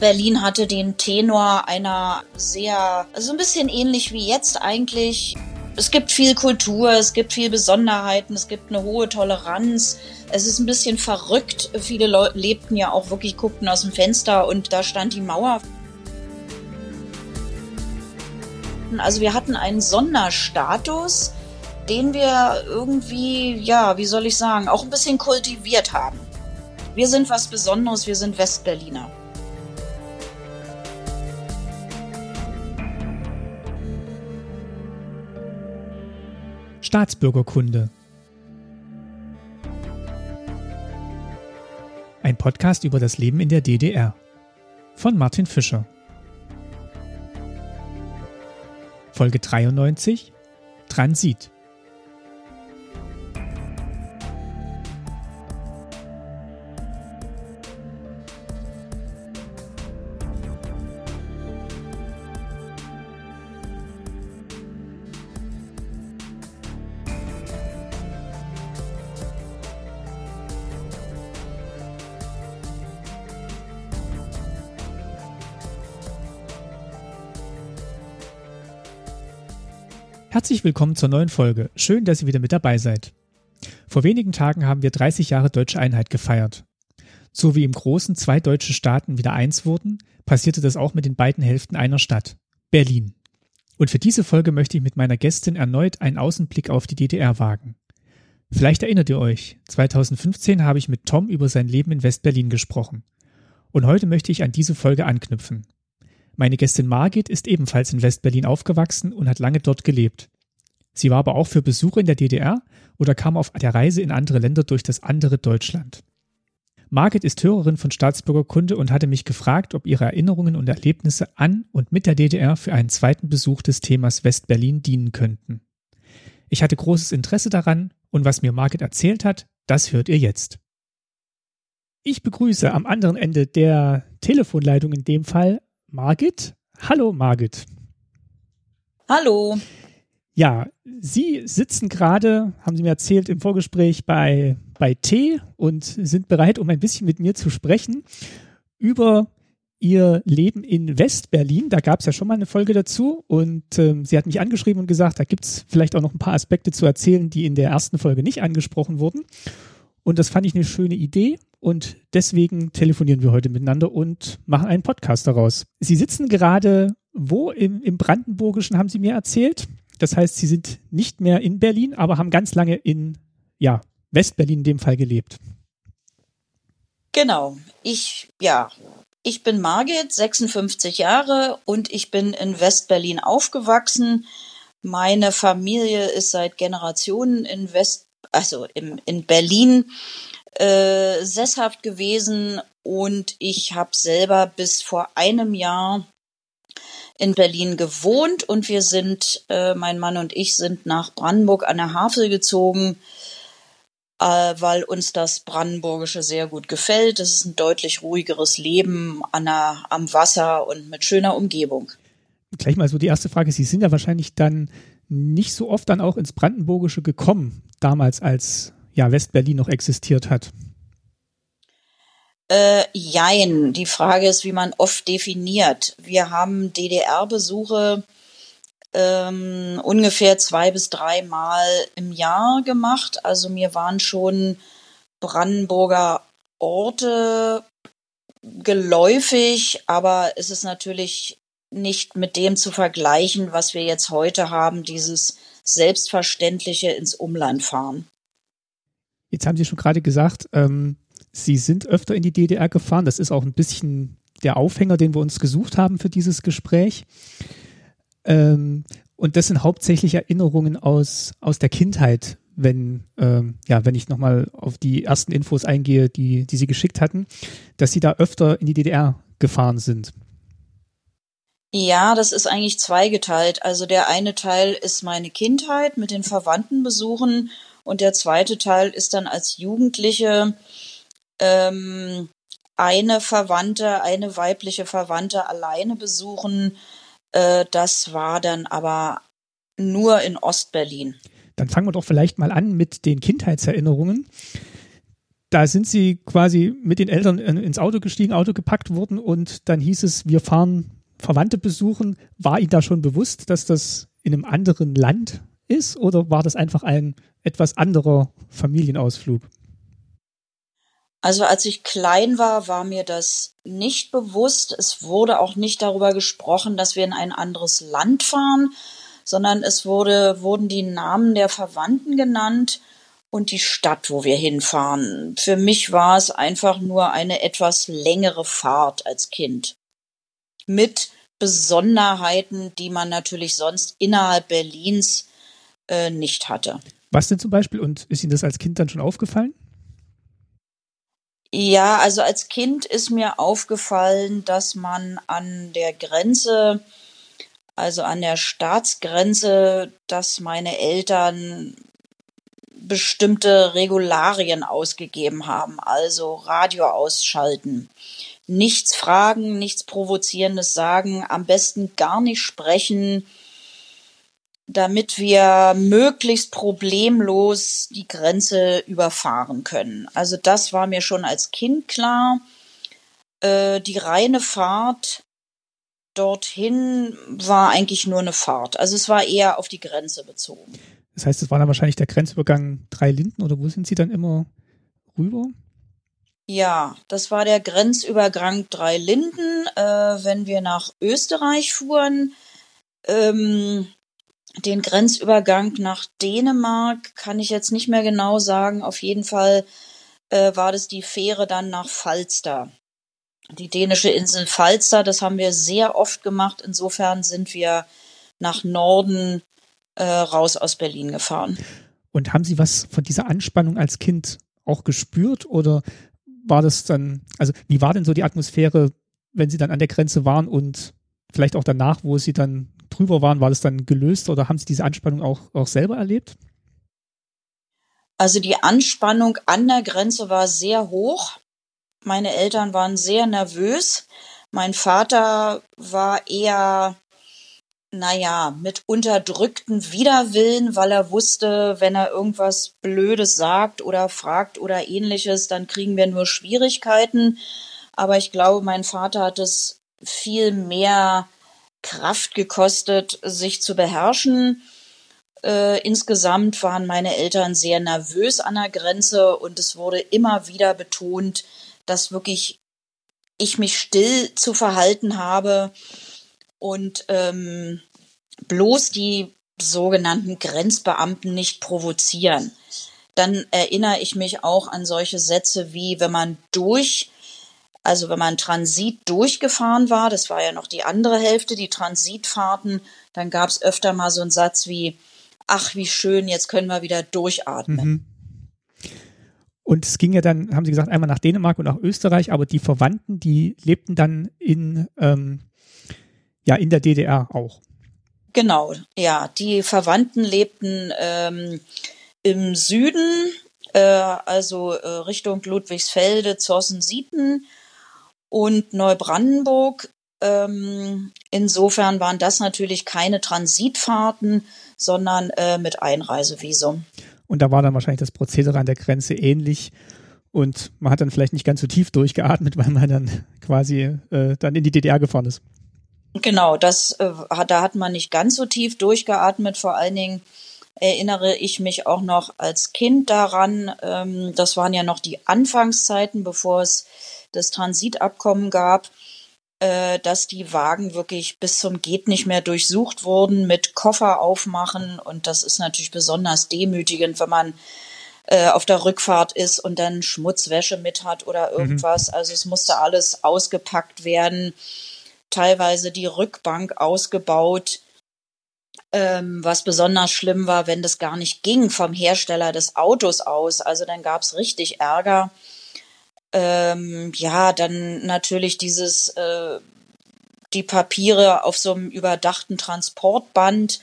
Berlin hatte den Tenor einer sehr, also ein bisschen ähnlich wie jetzt eigentlich. Es gibt viel Kultur, es gibt viel Besonderheiten, es gibt eine hohe Toleranz. Es ist ein bisschen verrückt. Viele Leute lebten ja auch wirklich, guckten aus dem Fenster und da stand die Mauer. Also wir hatten einen Sonderstatus, den wir irgendwie, ja, wie soll ich sagen, auch ein bisschen kultiviert haben. Wir sind was Besonderes, wir sind Westberliner. Staatsbürgerkunde. Ein Podcast über das Leben in der DDR. Von Martin Fischer. Folge 93 Transit. Herzlich willkommen zur neuen Folge. Schön, dass ihr wieder mit dabei seid. Vor wenigen Tagen haben wir 30 Jahre deutsche Einheit gefeiert. So wie im Großen zwei deutsche Staaten wieder eins wurden, passierte das auch mit den beiden Hälften einer Stadt, Berlin. Und für diese Folge möchte ich mit meiner Gästin erneut einen Außenblick auf die DDR wagen. Vielleicht erinnert ihr euch, 2015 habe ich mit Tom über sein Leben in Westberlin gesprochen. Und heute möchte ich an diese Folge anknüpfen. Meine Gästin Margit ist ebenfalls in Westberlin aufgewachsen und hat lange dort gelebt. Sie war aber auch für Besuche in der DDR oder kam auf der Reise in andere Länder durch das andere Deutschland. Margit ist Hörerin von Staatsbürgerkunde und hatte mich gefragt, ob ihre Erinnerungen und Erlebnisse an und mit der DDR für einen zweiten Besuch des Themas Westberlin dienen könnten. Ich hatte großes Interesse daran und was mir Margit erzählt hat, das hört ihr jetzt. Ich begrüße am anderen Ende der Telefonleitung in dem Fall Margit. Hallo Margit. Hallo. Ja, Sie sitzen gerade, haben Sie mir erzählt, im Vorgespräch bei, bei T und sind bereit, um ein bisschen mit mir zu sprechen über Ihr Leben in Westberlin. Da gab es ja schon mal eine Folge dazu und ähm, sie hat mich angeschrieben und gesagt, da gibt es vielleicht auch noch ein paar Aspekte zu erzählen, die in der ersten Folge nicht angesprochen wurden. Und das fand ich eine schöne Idee und deswegen telefonieren wir heute miteinander und machen einen Podcast daraus. Sie sitzen gerade wo? Im, im Brandenburgischen haben Sie mir erzählt. Das heißt, Sie sind nicht mehr in Berlin, aber haben ganz lange in ja, Westberlin in dem Fall gelebt. Genau. Ich, ja, ich bin Margit, 56 Jahre und ich bin in Westberlin aufgewachsen. Meine Familie ist seit Generationen in West, also im, in Berlin äh, sesshaft gewesen und ich habe selber bis vor einem Jahr in Berlin gewohnt und wir sind, äh, mein Mann und ich sind nach Brandenburg an der Havel gezogen, äh, weil uns das Brandenburgische sehr gut gefällt. Es ist ein deutlich ruhigeres Leben an der, am Wasser und mit schöner Umgebung. Gleich mal so die erste Frage. Sie sind ja wahrscheinlich dann nicht so oft dann auch ins Brandenburgische gekommen, damals als ja, Westberlin noch existiert hat? Äh, jein. Die Frage ist, wie man oft definiert. Wir haben DDR-Besuche ähm, ungefähr zwei bis drei Mal im Jahr gemacht. Also mir waren schon Brandenburger Orte geläufig, aber es ist natürlich nicht mit dem zu vergleichen, was wir jetzt heute haben, dieses selbstverständliche ins Umland fahren. Jetzt haben Sie schon gerade gesagt, ähm, Sie sind öfter in die DDR gefahren. Das ist auch ein bisschen der Aufhänger, den wir uns gesucht haben für dieses Gespräch. Ähm, und das sind hauptsächlich Erinnerungen aus, aus der Kindheit, wenn, ähm, ja, wenn ich nochmal auf die ersten Infos eingehe, die, die Sie geschickt hatten, dass Sie da öfter in die DDR gefahren sind. Ja, das ist eigentlich zweigeteilt. Also der eine Teil ist meine Kindheit mit den Verwandtenbesuchen und der zweite Teil ist dann als Jugendliche ähm, eine Verwandte, eine weibliche Verwandte alleine besuchen. Äh, das war dann aber nur in Ostberlin. Dann fangen wir doch vielleicht mal an mit den Kindheitserinnerungen. da sind Sie quasi mit den Eltern ins Auto gestiegen, Auto gepackt worden und dann hieß es, wir fahren Verwandte besuchen. War Ihnen da schon bewusst, dass das in einem anderen Land ist oder war das einfach ein etwas anderer Familienausflug? Also als ich klein war, war mir das nicht bewusst. Es wurde auch nicht darüber gesprochen, dass wir in ein anderes Land fahren, sondern es wurde, wurden die Namen der Verwandten genannt und die Stadt, wo wir hinfahren. Für mich war es einfach nur eine etwas längere Fahrt als Kind. Mit Besonderheiten, die man natürlich sonst innerhalb Berlins äh, nicht hatte. Was denn zum Beispiel? Und ist Ihnen das als Kind dann schon aufgefallen? Ja, also als Kind ist mir aufgefallen, dass man an der Grenze, also an der Staatsgrenze, dass meine Eltern bestimmte Regularien ausgegeben haben, also Radio ausschalten. Nichts fragen, nichts Provozierendes sagen, am besten gar nicht sprechen, damit wir möglichst problemlos die Grenze überfahren können. Also das war mir schon als Kind klar. Äh, die reine Fahrt dorthin war eigentlich nur eine Fahrt. Also es war eher auf die Grenze bezogen. Das heißt, es war dann wahrscheinlich der Grenzübergang Drei Linden oder wo sind Sie dann immer rüber? Ja, das war der Grenzübergang Drei Linden, äh, wenn wir nach Österreich fuhren. Ähm, den Grenzübergang nach Dänemark kann ich jetzt nicht mehr genau sagen. Auf jeden Fall äh, war das die Fähre dann nach Falster. Die dänische Insel Falster, das haben wir sehr oft gemacht. Insofern sind wir nach Norden äh, raus aus Berlin gefahren. Und haben Sie was von dieser Anspannung als Kind auch gespürt oder war das dann, also wie war denn so die Atmosphäre, wenn Sie dann an der Grenze waren und vielleicht auch danach, wo Sie dann drüber waren, war das dann gelöst oder haben Sie diese Anspannung auch, auch selber erlebt? Also die Anspannung an der Grenze war sehr hoch. Meine Eltern waren sehr nervös. Mein Vater war eher, naja, mit unterdrückten Widerwillen, weil er wusste, wenn er irgendwas Blödes sagt oder fragt oder ähnliches, dann kriegen wir nur Schwierigkeiten. Aber ich glaube, mein Vater hat es viel mehr Kraft gekostet, sich zu beherrschen. Äh, insgesamt waren meine Eltern sehr nervös an der Grenze und es wurde immer wieder betont, dass wirklich ich mich still zu verhalten habe und ähm, bloß die sogenannten Grenzbeamten nicht provozieren. Dann erinnere ich mich auch an solche Sätze wie, wenn man durch also wenn man Transit durchgefahren war, das war ja noch die andere Hälfte, die Transitfahrten, dann gab es öfter mal so einen Satz wie, ach wie schön, jetzt können wir wieder durchatmen. Mhm. Und es ging ja dann, haben Sie gesagt, einmal nach Dänemark und nach Österreich, aber die Verwandten, die lebten dann in, ähm, ja, in der DDR auch. Genau, ja, die Verwandten lebten ähm, im Süden, äh, also äh, Richtung Ludwigsfelde, Zossen-Sieten und Neubrandenburg. Ähm, insofern waren das natürlich keine Transitfahrten, sondern äh, mit Einreisevisum. Und da war dann wahrscheinlich das Prozedere an der Grenze ähnlich. Und man hat dann vielleicht nicht ganz so tief durchgeatmet, weil man dann quasi äh, dann in die DDR gefahren ist. Genau, das äh, da hat man nicht ganz so tief durchgeatmet. Vor allen Dingen erinnere ich mich auch noch als Kind daran. Ähm, das waren ja noch die Anfangszeiten, bevor es das Transitabkommen gab, äh, dass die Wagen wirklich bis zum geht nicht mehr durchsucht wurden mit Koffer aufmachen und das ist natürlich besonders demütigend, wenn man äh, auf der Rückfahrt ist und dann Schmutzwäsche mit hat oder mhm. irgendwas. Mhm. Also es musste alles ausgepackt werden, teilweise die Rückbank ausgebaut. Ähm, was besonders schlimm war, wenn das gar nicht ging vom Hersteller des Autos aus. Also dann gab's richtig Ärger. Ähm, ja, dann natürlich dieses, äh, die Papiere auf so einem überdachten Transportband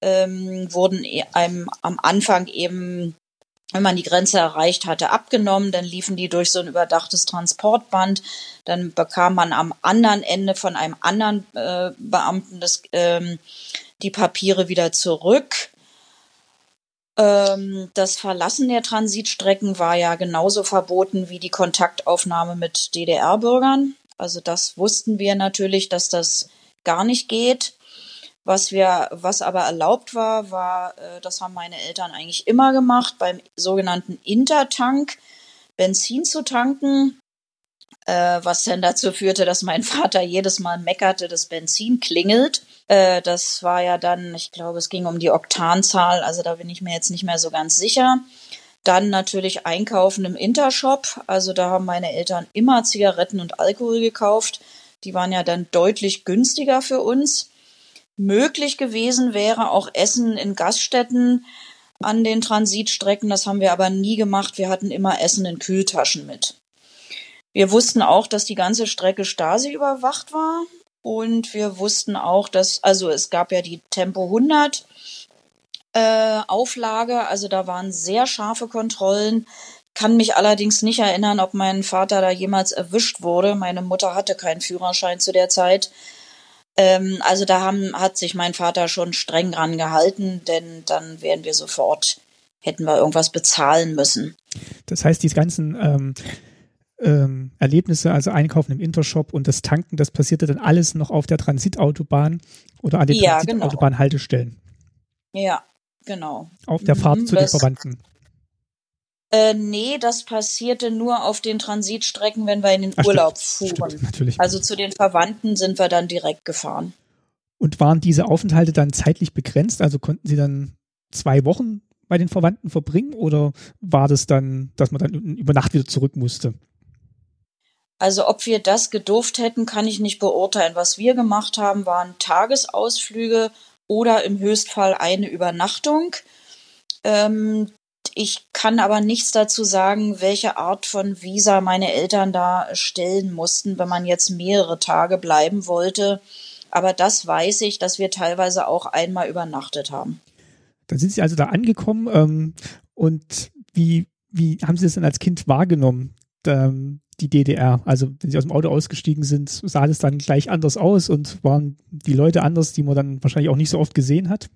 ähm, wurden e-, einem am Anfang eben, wenn man die Grenze erreicht hatte, abgenommen. Dann liefen die durch so ein überdachtes Transportband. Dann bekam man am anderen Ende von einem anderen äh, Beamten das, ähm, die Papiere wieder zurück. Ähm, das Verlassen der Transitstrecken war ja genauso verboten wie die Kontaktaufnahme mit DDR-Bürgern. Also das wussten wir natürlich, dass das gar nicht geht. Was wir, was aber erlaubt war, war, äh, das haben meine Eltern eigentlich immer gemacht, beim sogenannten Intertank Benzin zu tanken, äh, was dann dazu führte, dass mein Vater jedes Mal meckerte, das Benzin klingelt. Äh, das war ja dann, ich glaube, es ging um die Oktanzahl, also da bin ich mir jetzt nicht mehr so ganz sicher. Dann natürlich einkaufen im Intershop. Also da haben meine Eltern immer Zigaretten und Alkohol gekauft. Die waren ja dann deutlich günstiger für uns. Möglich gewesen wäre auch Essen in Gaststätten an den Transitstrecken. Das haben wir aber nie gemacht. Wir hatten immer Essen in Kühltaschen mit. Wir wussten auch, dass die ganze Strecke Stasi überwacht war. Und wir wussten auch, dass, also es gab ja die Tempo 100 äh, Auflage, also da waren sehr scharfe Kontrollen. Kann mich allerdings nicht erinnern, ob mein Vater da jemals erwischt wurde. Meine Mutter hatte keinen Führerschein zu der Zeit. Ähm, also da haben, hat sich mein Vater schon streng dran gehalten, denn dann wären wir sofort, hätten wir irgendwas bezahlen müssen. Das heißt, die ganzen ähm, ähm, Erlebnisse, also Einkaufen im Intershop und das Tanken, das passierte dann alles noch auf der Transitautobahn oder an den Ja, Transitautobahn-Haltestellen. Ja, genau. Auf der Fahrt Mhm, zu den Verwandten. Äh, nee, das passierte nur auf den Transitstrecken, wenn wir in den Ach, stimmt. Urlaub Stimmt, fuhren. natürlich. Also zu den Verwandten sind wir dann direkt gefahren. Und waren diese Aufenthalte dann zeitlich begrenzt? Also konnten Sie dann zwei Wochen bei den Verwandten verbringen oder war das dann, dass man dann über Nacht wieder zurück musste? Also ob wir das gedurft hätten, kann ich nicht beurteilen. Was wir gemacht haben, waren Tagesausflüge oder im Höchstfall eine Übernachtung. Ähm, ich kann aber nichts dazu sagen, welche Art von Visa meine Eltern da stellen mussten, wenn man jetzt mehrere Tage bleiben wollte. Aber das weiß ich, dass wir teilweise auch einmal übernachtet haben. Dann sind Sie also da angekommen ähm, und wie, wie haben Sie das denn als Kind wahrgenommen, ähm, die DDR? Also wenn Sie aus dem Auto ausgestiegen sind, sah das dann gleich anders aus und waren die Leute anders, die man dann wahrscheinlich auch nicht so oft gesehen hat?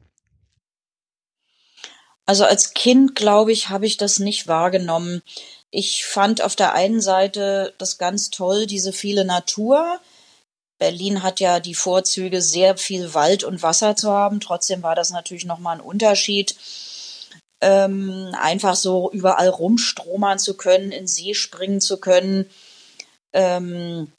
Also als Kind, glaube ich, habe ich das nicht wahrgenommen. Ich fand auf der einen Seite das ganz toll, diese viele Natur. Berlin hat ja die Vorzüge, sehr viel Wald und Wasser zu haben. Trotzdem war das natürlich nochmal ein Unterschied. Ähm, einfach so überall rumstromern zu können, in See springen zu können. Ähm,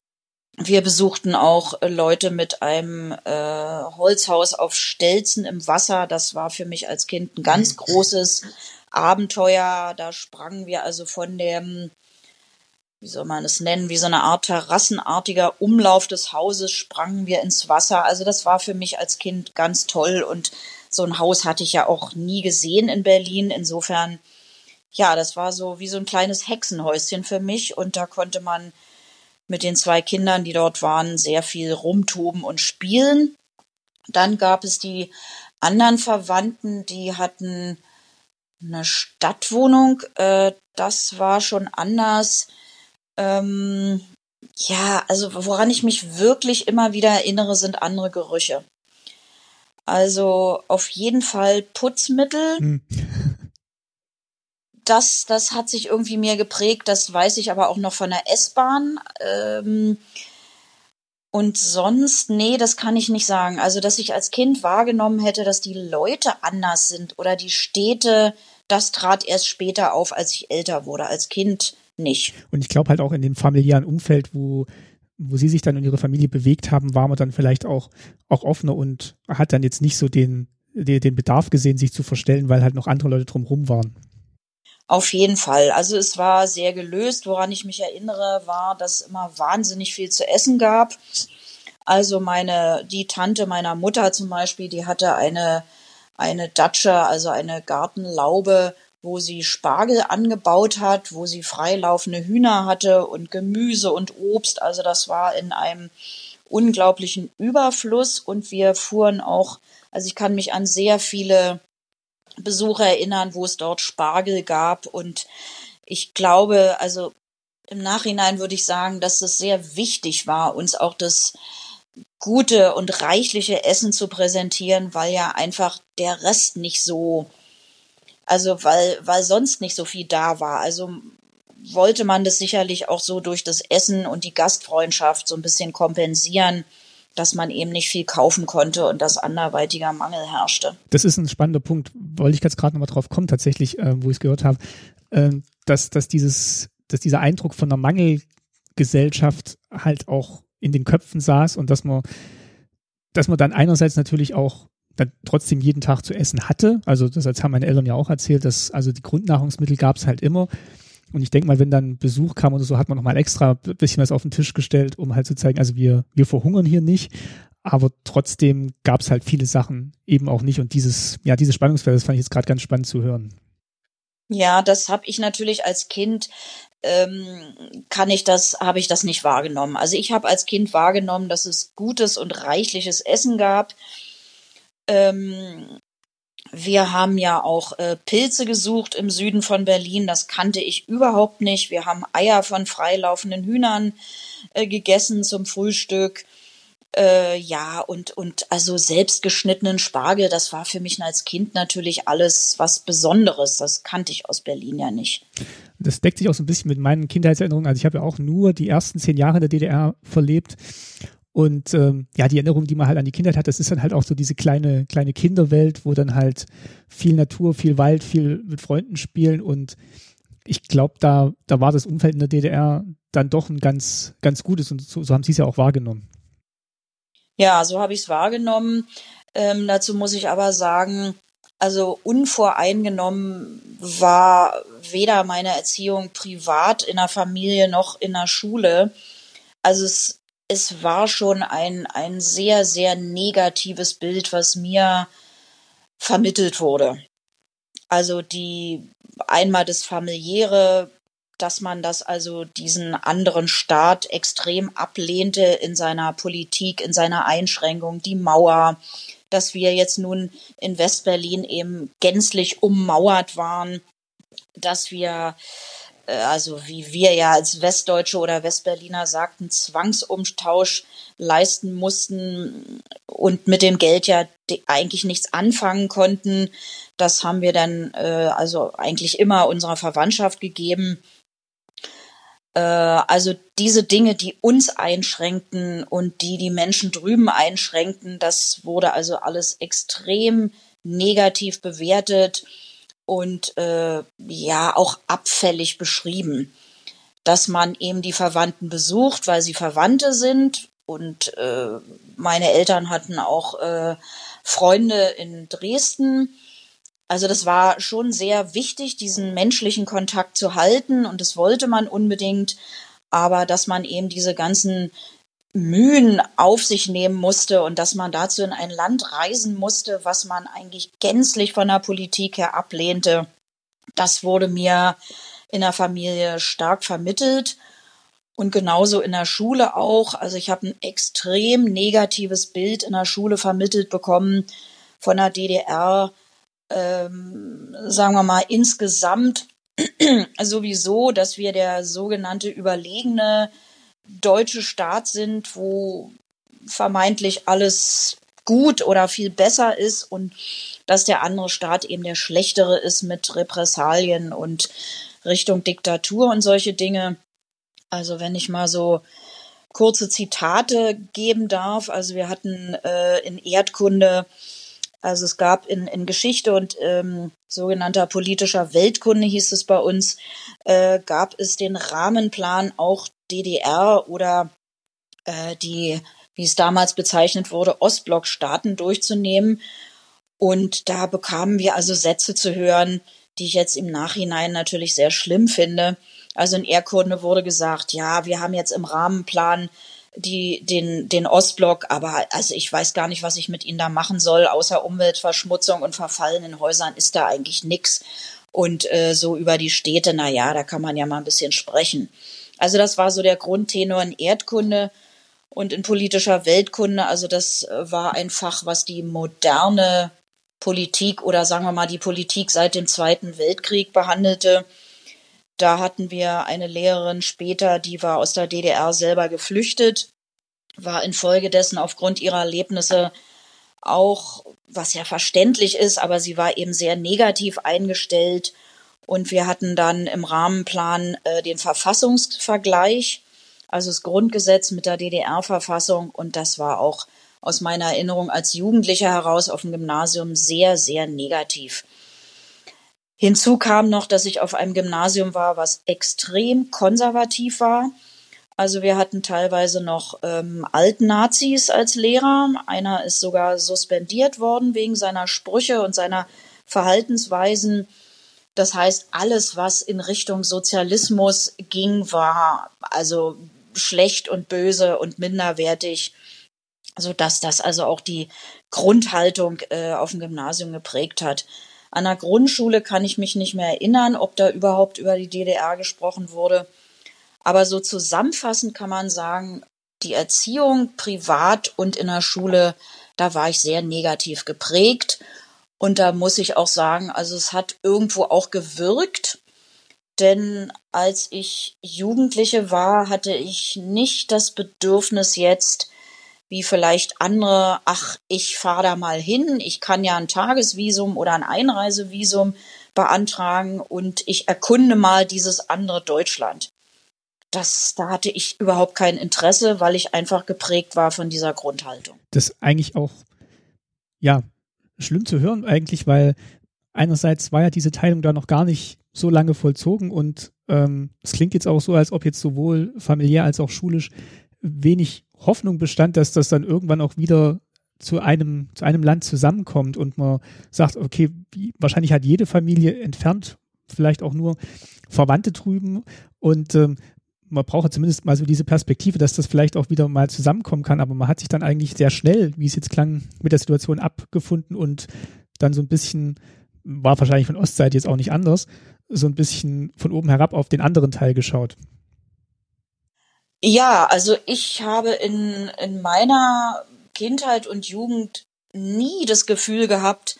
wir besuchten auch Leute mit einem äh, Holzhaus auf Stelzen im Wasser. Das war für mich als Kind ein ganz großes Abenteuer. Da sprangen wir also von dem, wie soll man es nennen, wie so eine Art terrassenartiger Umlauf des Hauses sprangen wir ins Wasser. Also das war für mich als Kind ganz toll und so ein Haus hatte ich ja auch nie gesehen in Berlin. Insofern, ja, das war so wie so ein kleines Hexenhäuschen für mich und da konnte man mit den zwei Kindern, die dort waren, sehr viel rumtoben und spielen. Dann gab es die anderen Verwandten, die hatten eine Stadtwohnung. Äh, das war schon anders. Ähm, ja, also woran ich mich wirklich immer wieder erinnere, sind andere Gerüche. Also auf jeden Fall Putzmittel. Hm. Das, das hat sich irgendwie mir geprägt. Das weiß ich aber auch noch von der S-Bahn. Ähm, und sonst, nee, das kann ich nicht sagen. Also, dass ich als Kind wahrgenommen hätte, dass die Leute anders sind oder die Städte, das trat erst später auf, als ich älter wurde. Als Kind nicht. Und ich glaube halt auch in dem familiären Umfeld, wo, wo sie sich dann und ihre Familie bewegt haben, war man dann vielleicht auch, auch offener und hat dann jetzt nicht so den, den, den Bedarf gesehen, sich zu verstellen, weil halt noch andere Leute drumherum waren. Auf jeden Fall. Also es war sehr gelöst. Woran ich mich erinnere, war, dass es immer wahnsinnig viel zu essen gab. Also meine, die Tante meiner Mutter zum Beispiel, die hatte eine, eine Datsche, also eine Gartenlaube, wo sie Spargel angebaut hat, wo sie freilaufende Hühner hatte und Gemüse und Obst. Also das war in einem unglaublichen Überfluss und wir fuhren auch, also ich kann mich an sehr viele Besuche erinnern, wo es dort Spargel gab. Und ich glaube, also im Nachhinein würde ich sagen, dass es sehr wichtig war, uns auch das gute und reichliche Essen zu präsentieren, weil ja einfach der Rest nicht so, Also weil, weil sonst nicht so viel da war. Also wollte man das sicherlich auch so durch das Essen und die Gastfreundschaft so ein bisschen kompensieren, dass man eben nicht viel kaufen konnte und dass anderweitiger Mangel herrschte. Das ist ein spannender Punkt, wollte ich jetzt gerade nochmal drauf kommen, tatsächlich, äh, wo ich es gehört habe, äh, dass, dass dieses, dass dieser Eindruck von einer Mangelgesellschaft halt auch in den Köpfen saß und dass man, dass man dann einerseits natürlich auch dann trotzdem jeden Tag zu essen hatte. Also das haben meine Eltern ja auch erzählt, dass also die Grundnahrungsmittel gab es halt immer. Und ich denke mal, wenn dann Besuch kam oder so, hat man nochmal extra ein bisschen was auf den Tisch gestellt, um halt zu zeigen, also wir, wir verhungern hier nicht. Aber trotzdem gab es halt viele Sachen eben auch nicht. Und dieses, ja, dieses Spannungsfeld, das fand ich jetzt gerade ganz spannend zu hören. Ja, das habe ich natürlich als Kind ähm, kann ich das, habe ich das nicht wahrgenommen. Also ich habe als Kind wahrgenommen, dass es gutes und reichliches Essen gab. Ähm, wir haben ja auch äh, Pilze gesucht im Süden von Berlin. Das kannte ich überhaupt nicht. Wir haben Eier von freilaufenden Hühnern äh, gegessen zum Frühstück. Äh, ja, und, und also selbstgeschnittenen Spargel, das war für mich als Kind natürlich alles was Besonderes. Das kannte ich aus Berlin ja nicht. Das deckt sich auch so ein bisschen mit meinen Kindheitserinnerungen. Also ich habe ja auch nur die ersten zehn Jahre der DDR verlebt. Und ähm, ja, die Erinnerung, die man halt an die Kindheit hat, das ist dann halt auch so diese kleine, kleine Kinderwelt, wo dann halt viel Natur, viel Wald, viel mit Freunden spielen. Und ich glaube, da, da war das Umfeld in der DDR dann doch ein ganz, ganz gutes und so, so haben sie es ja auch wahrgenommen. Ja, so habe ich es wahrgenommen. Ähm, dazu muss ich aber sagen, also unvoreingenommen war weder meine Erziehung privat in der Familie noch in der Schule. Also es es war schon ein, ein sehr, sehr negatives Bild, was mir vermittelt wurde. Also die einmal das familiäre, dass man das also diesen anderen Staat extrem ablehnte in seiner Politik, in seiner Einschränkung, die Mauer, dass wir jetzt nun in Westberlin eben gänzlich ummauert waren, dass wir also wie wir ja als Westdeutsche oder Westberliner sagten, Zwangsumtausch leisten mussten und mit dem Geld ja eigentlich nichts anfangen konnten. Das haben wir dann äh, also eigentlich immer unserer Verwandtschaft gegeben. Äh, also diese Dinge, die uns einschränkten und die die Menschen drüben einschränkten, das wurde also alles extrem negativ bewertet und äh, ja auch abfällig beschrieben, dass man eben die Verwandten besucht, weil sie Verwandte sind und äh, meine Eltern hatten auch äh, Freunde in Dresden. Also das war schon sehr wichtig, diesen menschlichen Kontakt zu halten und das wollte man unbedingt. Aber dass man eben diese ganzen Mühen auf sich nehmen musste und dass man dazu in ein Land reisen musste, was man eigentlich gänzlich von der Politik her ablehnte. Das wurde mir in der Familie stark vermittelt und genauso in der Schule auch. Also ich habe ein extrem negatives Bild in der Schule vermittelt bekommen von der DDR, ähm, sagen wir mal insgesamt sowieso, dass wir der sogenannte überlegene deutsche Staat sind, wo vermeintlich alles gut oder viel besser ist und dass der andere Staat eben der schlechtere ist mit Repressalien und Richtung Diktatur und solche Dinge. Also wenn ich mal so kurze Zitate geben darf. Also wir hatten äh, in Erdkunde, also es gab in, in Geschichte und ähm, sogenannter politischer Weltkunde hieß es bei uns, äh, gab es den Rahmenplan auch DDR oder äh, die, wie es damals bezeichnet wurde, Ostblockstaaten durchzunehmen. Und da bekamen wir also Sätze zu hören, die ich jetzt im Nachhinein natürlich sehr schlimm finde. Also in Erdkunde wurde gesagt, ja, wir haben jetzt im Rahmenplan die, den, den Ostblock, aber also ich weiß gar nicht, was ich mit ihnen da machen soll, außer Umweltverschmutzung und verfallenen Häusern ist da eigentlich nix. Und äh, so über die Städte, na ja, da kann man ja mal ein bisschen sprechen. Also das war so der Grundtenor in Erdkunde und in politischer Weltkunde. Also das äh, war ein Fach, was die moderne Politik oder sagen wir mal die Politik seit dem Zweiten Weltkrieg behandelte. Da hatten wir eine Lehrerin später, die war aus der DDR selber geflüchtet, war infolgedessen aufgrund ihrer Erlebnisse auch, was ja verständlich ist, aber sie war eben sehr negativ eingestellt. Und wir hatten dann im Rahmenplan äh, den Verfassungsvergleich, also das Grundgesetz mit der DDR-Verfassung. Und das war auch aus meiner Erinnerung als Jugendlicher heraus auf dem Gymnasium sehr, sehr negativ. Hinzu kam noch, dass ich auf einem Gymnasium war, was extrem konservativ war. Also wir hatten teilweise noch ähm, Altnazis als Lehrer. Einer ist sogar suspendiert worden wegen seiner Sprüche und seiner Verhaltensweisen. Das heißt, alles, was in Richtung Sozialismus ging, war also schlecht und böse und minderwertig, so dass das also auch die Grundhaltung äh, auf dem Gymnasium geprägt hat. An der Grundschule kann ich mich nicht mehr erinnern, ob da überhaupt über die DDR gesprochen wurde. Aber so zusammenfassend kann man sagen, die Erziehung privat und in der Schule, da war ich sehr negativ geprägt. Und da muss ich auch sagen, also es hat irgendwo auch gewirkt. Denn als ich Jugendliche war, hatte ich nicht das Bedürfnis jetzt, wie vielleicht andere, ach, ich fahre da mal hin, ich kann ja ein Tagesvisum oder ein Einreisevisum beantragen und ich erkunde mal dieses andere Deutschland das, da hatte ich überhaupt kein Interesse, weil ich einfach geprägt war von dieser Grundhaltung. Das eigentlich auch, ja, schlimm zu hören eigentlich, weil einerseits war ja diese Teilung da noch gar nicht so lange vollzogen und ähm, es klingt jetzt auch so, als ob jetzt sowohl familiär als auch schulisch wenig Hoffnung bestand, dass das dann irgendwann auch wieder zu einem, zu einem Land zusammenkommt und man sagt, okay, wie, wahrscheinlich hat jede Familie entfernt vielleicht auch nur Verwandte drüben und ähm, man braucht ja zumindest mal so diese Perspektive, dass das vielleicht auch wieder mal zusammenkommen kann, aber man hat sich dann eigentlich sehr schnell, wie es jetzt klang, mit der Situation abgefunden und dann so ein bisschen, war wahrscheinlich von Ostseite jetzt auch nicht anders, so ein bisschen von oben herab auf den anderen Teil geschaut. Ja, also ich habe in, in meiner Kindheit und Jugend nie das Gefühl gehabt,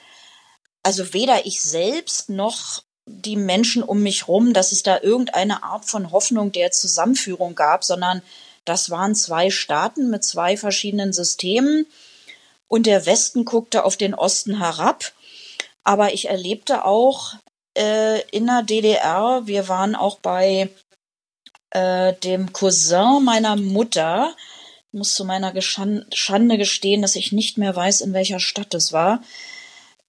also weder ich selbst noch die Menschen um mich rum, dass es da irgendeine Art von Hoffnung der Zusammenführung gab, sondern das waren zwei Staaten mit zwei verschiedenen Systemen und der Westen guckte auf den Osten herab. Aber ich erlebte auch äh, in der DDR, wir waren auch bei äh, dem Cousin meiner Mutter, ich muss zu meiner Schande gestehen, dass ich nicht mehr weiß, in welcher Stadt es war.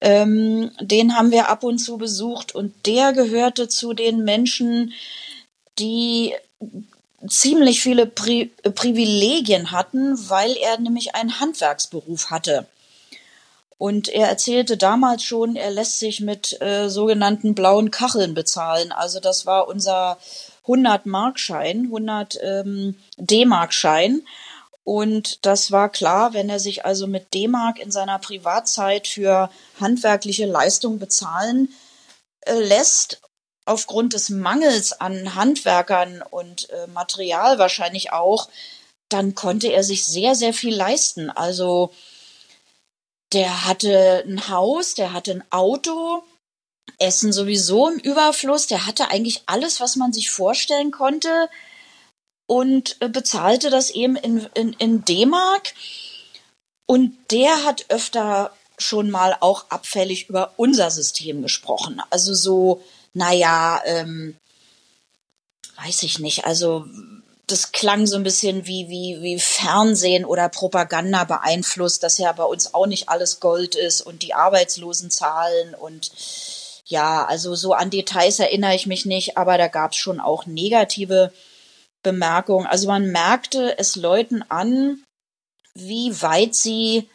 Ähm, den haben wir ab und zu besucht und der gehörte zu den Menschen, die ziemlich viele Pri Privilegien hatten, weil er nämlich einen Handwerksberuf hatte. Und er erzählte damals schon, er lässt sich mit äh, sogenannten blauen Kacheln bezahlen. Also das war unser 100 Markschein, 100 ähm, D-Markschein. Und das war klar, wenn er sich also mit D-Mark in seiner Privatzeit für handwerkliche Leistung bezahlen äh, lässt, aufgrund des Mangels an Handwerkern und äh, Material wahrscheinlich auch, dann konnte er sich sehr, sehr viel leisten. Also der hatte ein Haus, der hatte ein Auto, Essen sowieso im Überfluss, der hatte eigentlich alles, was man sich vorstellen konnte und äh, bezahlte das eben in, in, in D-Mark. Und der hat öfter schon mal auch abfällig über unser System gesprochen. Also so, naja, ähm, weiß ich nicht, also das klang so ein bisschen wie, wie, wie Fernsehen oder Propaganda beeinflusst, dass ja bei uns auch nicht alles Gold ist und die Arbeitslosenzahlen und ja, also so an Details erinnere ich mich nicht, aber da gab es schon auch negative Bemerkung. Also man merkte es Leuten an, wie weit sie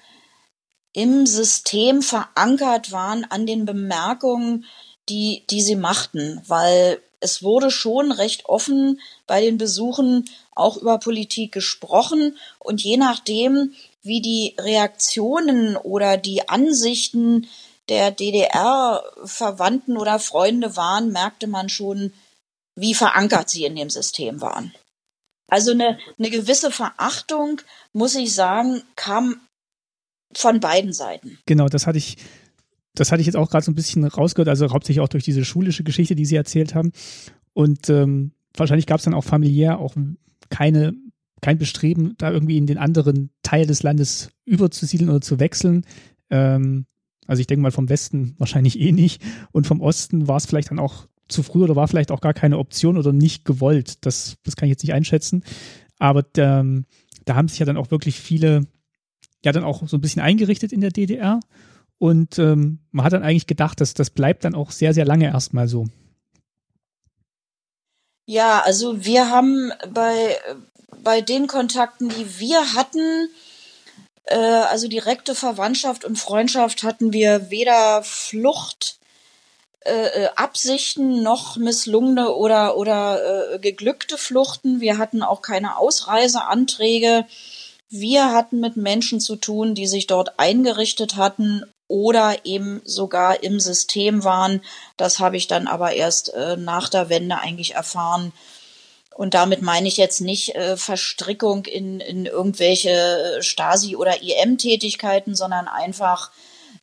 im System verankert waren an den Bemerkungen, die, die sie machten, weil es wurde schon recht offen bei den Besuchen auch über Politik gesprochen und je nachdem, wie die Reaktionen oder die Ansichten der DDR-Verwandten oder Freunde waren, merkte man schon, wie verankert sie in dem System waren. Also eine, eine gewisse Verachtung, muss ich sagen, kam von beiden Seiten. Genau, das hatte ich, das hatte ich jetzt auch gerade so ein bisschen rausgehört, also hauptsächlich auch durch diese schulische Geschichte, die Sie erzählt haben. Und ähm, wahrscheinlich gab es dann auch familiär auch keine kein Bestreben, da irgendwie in den anderen Teil des Landes überzusiedeln oder zu wechseln. Ähm, also ich denke mal vom Westen wahrscheinlich eh nicht. Und vom Osten war es vielleicht dann auch zu früh oder war vielleicht auch gar keine Option oder nicht gewollt. Das, das kann ich jetzt nicht einschätzen. Aber da, da haben sich ja dann auch wirklich viele ja dann auch so ein bisschen eingerichtet in der DDR. Und ähm, man hat dann eigentlich gedacht, dass das bleibt dann auch sehr, sehr lange erstmal so. Ja, also wir haben bei, bei den Kontakten, die wir hatten, äh, also direkte Verwandtschaft und Freundschaft hatten wir weder Flucht äh, äh, Absichten noch misslungene oder oder äh, geglückte Fluchten. Wir hatten auch keine Ausreiseanträge. Wir hatten mit Menschen zu tun, die sich dort eingerichtet hatten oder eben sogar im System waren. Das habe ich dann aber erst äh, nach der Wende eigentlich erfahren. Und damit meine ich jetzt nicht äh, Verstrickung in, in irgendwelche äh, Stasi- oder IM-Tätigkeiten, sondern einfach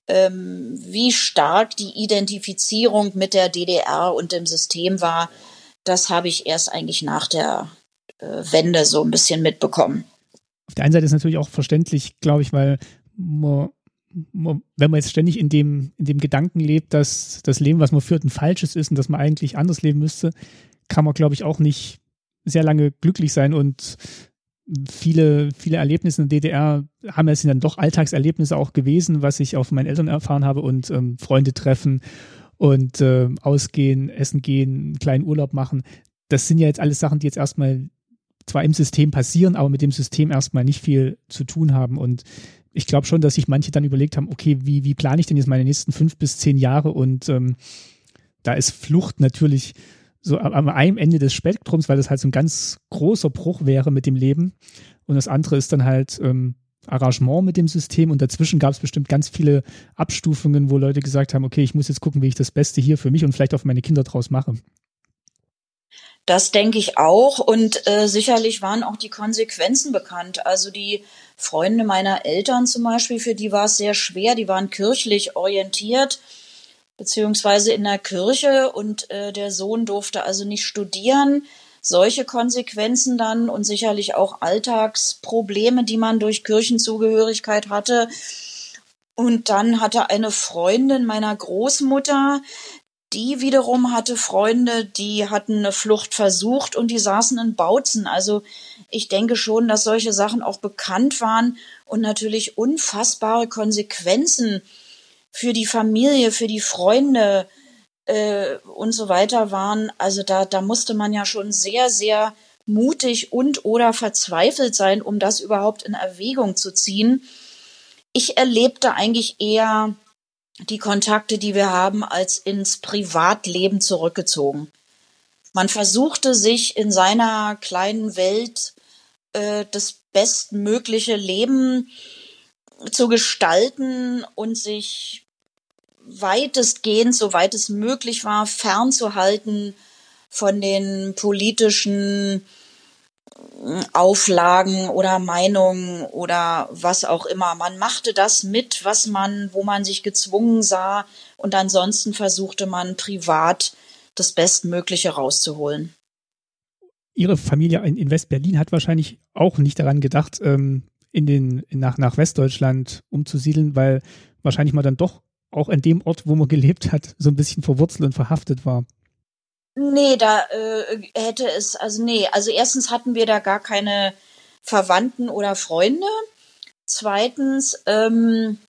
ähm, wie stark die Identifizierung mit der DDR und dem System war, das habe ich erst eigentlich nach der äh, Wende so ein bisschen mitbekommen. Auf der einen Seite ist natürlich auch verständlich, glaube ich, weil man, man, wenn man jetzt ständig in dem, in dem Gedanken lebt, dass das Leben, was man führt, ein falsches ist und dass man eigentlich anders leben müsste, kann man, glaube ich, auch nicht sehr lange glücklich sein und viele, viele Erlebnisse in der DDR haben es dann doch Alltagserlebnisse auch gewesen, was ich auf meinen Eltern erfahren habe und ähm, Freunde treffen und äh, ausgehen, essen gehen, einen kleinen Urlaub machen. Das sind ja jetzt alles Sachen, die jetzt erstmal zwar im System passieren, aber mit dem System erstmal nicht viel zu tun haben. Und ich glaube schon, dass sich manche dann überlegt haben, okay, wie, wie plane ich denn jetzt meine nächsten fünf bis zehn Jahre? Und ähm, da ist Flucht natürlich so am einem Ende des Spektrums, weil das halt so ein ganz großer Bruch wäre mit dem Leben. Und das andere ist dann halt ähm, Arrangement mit dem System. Und dazwischen gab es bestimmt ganz viele Abstufungen, wo Leute gesagt haben, okay, ich muss jetzt gucken, wie ich das Beste hier für mich und vielleicht auch für meine Kinder draus mache. Das denke ich auch. Und äh, sicherlich waren auch die Konsequenzen bekannt. Also die Freunde meiner Eltern zum Beispiel, für die war es sehr schwer. Die waren kirchlich orientiert beziehungsweise in der Kirche und äh, der Sohn durfte also nicht studieren. Solche Konsequenzen dann und sicherlich auch Alltagsprobleme, die man durch Kirchenzugehörigkeit hatte. Und dann hatte eine Freundin meiner Großmutter, die wiederum hatte Freunde, die hatten eine Flucht versucht und die saßen in Bautzen. Also ich denke schon, dass solche Sachen auch bekannt waren und natürlich unfassbare Konsequenzen für die Familie, für die Freunde äh, und so weiter waren. Also da, da musste man ja schon sehr, sehr mutig und oder verzweifelt sein, um das überhaupt in Erwägung zu ziehen. Ich erlebte eigentlich eher die Kontakte, die wir haben, als ins Privatleben zurückgezogen. Man versuchte sich in seiner kleinen Welt äh, das bestmögliche Leben zu gestalten und sich weitestgehend, soweit es möglich war, fernzuhalten von den politischen äh, Auflagen oder Meinungen oder was auch immer. Man machte das mit, was man, wo man sich gezwungen sah und ansonsten versuchte man privat das Bestmögliche rauszuholen. Ihre Familie in West-Berlin hat wahrscheinlich auch nicht daran gedacht, ähm, in den, nach, nach Westdeutschland umzusiedeln, weil wahrscheinlich man dann doch auch an dem Ort, wo man gelebt hat, so ein bisschen verwurzelt und verhaftet war. Nee, da äh, hätte es, also nee, also erstens hatten wir da gar keine Verwandten oder Freunde. Zweitens ähm,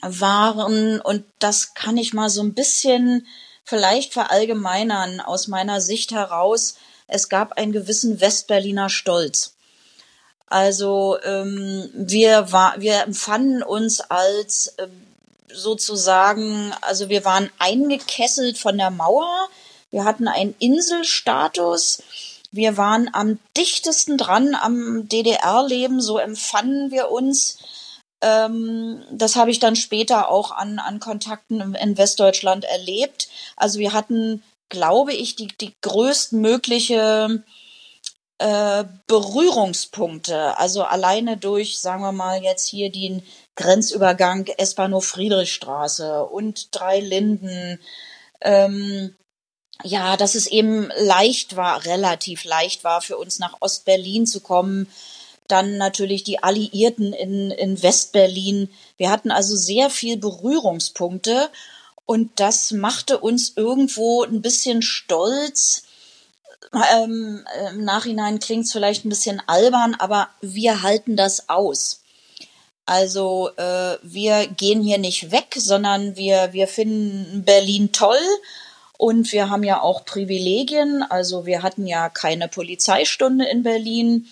waren, und das kann ich mal so ein bisschen vielleicht verallgemeinern aus meiner Sicht heraus, es gab einen gewissen Westberliner Stolz. Also ähm, wir, war, wir empfanden uns als äh, sozusagen, also wir waren eingekesselt von der Mauer, wir hatten einen Inselstatus, wir waren am dichtesten dran am DDR-Leben, so empfanden wir uns. Ähm, das habe ich dann später auch an, an Kontakten in Westdeutschland erlebt. Also wir hatten, glaube ich, die, die größtmögliche äh, Berührungspunkte. Also alleine durch, sagen wir mal, jetzt hier den Grenzübergang S-Bahnhof Friedrichstraße und Drei Linden, ähm, ja, dass es eben leicht war, relativ leicht war für uns nach Ostberlin zu kommen. Dann natürlich die Alliierten in, in Westberlin. Wir hatten also sehr viel Berührungspunkte und das machte uns irgendwo ein bisschen stolz. Ähm, Im Nachhinein klingt es vielleicht ein bisschen albern, aber wir halten das aus. Also äh, wir gehen hier nicht weg, sondern wir, wir finden Berlin toll und wir haben ja auch Privilegien. Also wir hatten ja keine Polizeistunde in Berlin.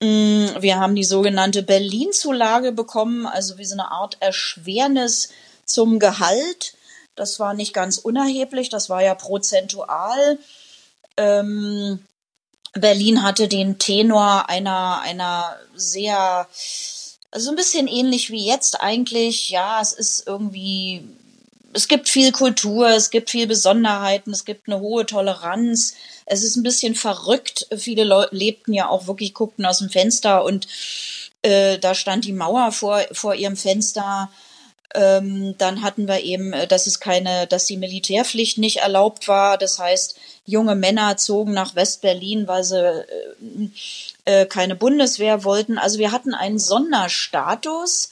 Mm, wir haben die sogenannte Berlin-Zulage bekommen, also wie so eine Art Erschwernis zum Gehalt. Das war nicht ganz unerheblich, das war ja prozentual. Ähm, Berlin hatte den Tenor einer, einer sehr, also ein bisschen ähnlich wie jetzt eigentlich. Ja, es ist irgendwie es gibt viel Kultur, es gibt viel Besonderheiten, es gibt eine hohe Toleranz. Es ist ein bisschen verrückt. Viele Leute lebten ja auch wirklich, guckten aus dem Fenster und äh, da stand die Mauer vor, vor ihrem Fenster. Ähm, dann hatten wir eben, äh, dass es keine, dass die Militärpflicht nicht erlaubt war. Das heißt, junge Männer zogen nach West-Berlin, weil sie äh, äh, keine Bundeswehr wollten. Also wir hatten einen Sonderstatus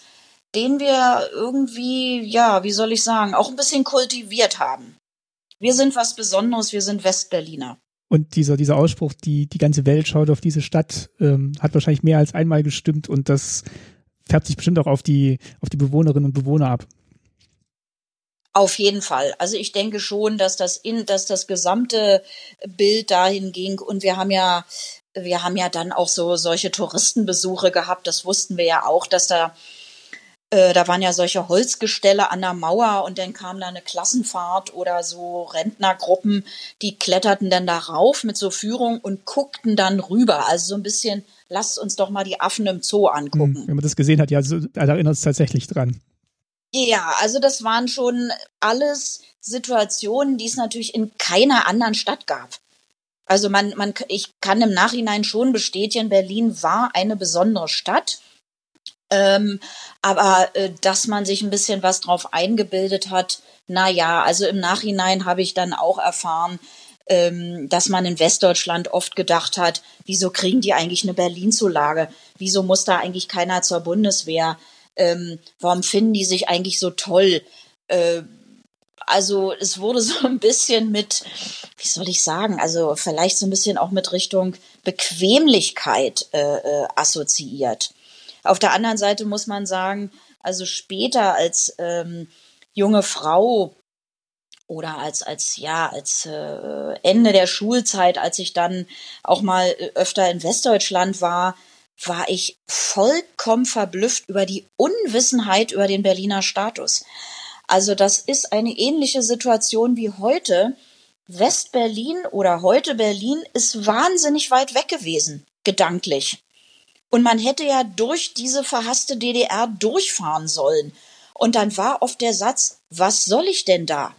den wir irgendwie, ja, wie soll ich sagen, auch ein bisschen kultiviert haben. Wir sind was Besonderes, wir sind Westberliner. Und dieser, dieser Ausspruch, die, die ganze Welt schaut auf diese Stadt, ähm, hat wahrscheinlich mehr als einmal gestimmt und das färbt sich bestimmt auch auf die, auf die Bewohnerinnen und Bewohner ab. Auf jeden Fall. Also ich denke schon, dass das in, dass das gesamte Bild dahin ging und wir haben ja, wir haben ja dann auch so solche Touristenbesuche gehabt. Das wussten wir ja auch, dass da äh, da waren ja solche Holzgestelle an der Mauer und dann kam da eine Klassenfahrt oder so Rentnergruppen, die kletterten dann da rauf mit so Führung und guckten dann rüber. Also so ein bisschen, lasst uns doch mal die Affen im Zoo angucken. Hm, wenn man das gesehen hat, ja, so, da erinnert es tatsächlich dran. Ja, also das waren schon alles Situationen, die es natürlich in keiner anderen Stadt gab. Also man, man, ich kann im Nachhinein schon bestätigen, Berlin war eine besondere Stadt. Ähm, aber äh, dass man sich ein bisschen was drauf eingebildet hat, na ja, also im Nachhinein habe ich dann auch erfahren, ähm, dass man in Westdeutschland oft gedacht hat, wieso kriegen die eigentlich eine Berlin-Zulage? Wieso muss da eigentlich keiner zur Bundeswehr? Ähm, warum finden die sich eigentlich so toll? Äh, also es wurde so ein bisschen mit, wie soll ich sagen, also vielleicht so ein bisschen auch mit Richtung Bequemlichkeit äh, äh, assoziiert. Auf der anderen Seite muss man sagen, also später als ähm, junge Frau oder als als ja als äh, Ende der Schulzeit, als ich dann auch mal äh, öfter in Westdeutschland war, war ich vollkommen verblüfft über die Unwissenheit über den Berliner Status. Also das ist eine ähnliche Situation wie heute. Westberlin oder heute Berlin ist wahnsinnig weit weg gewesen, gedanklich. Und man hätte ja durch diese verhasste DDR durchfahren sollen. Und dann war oft der Satz, was soll ich denn da?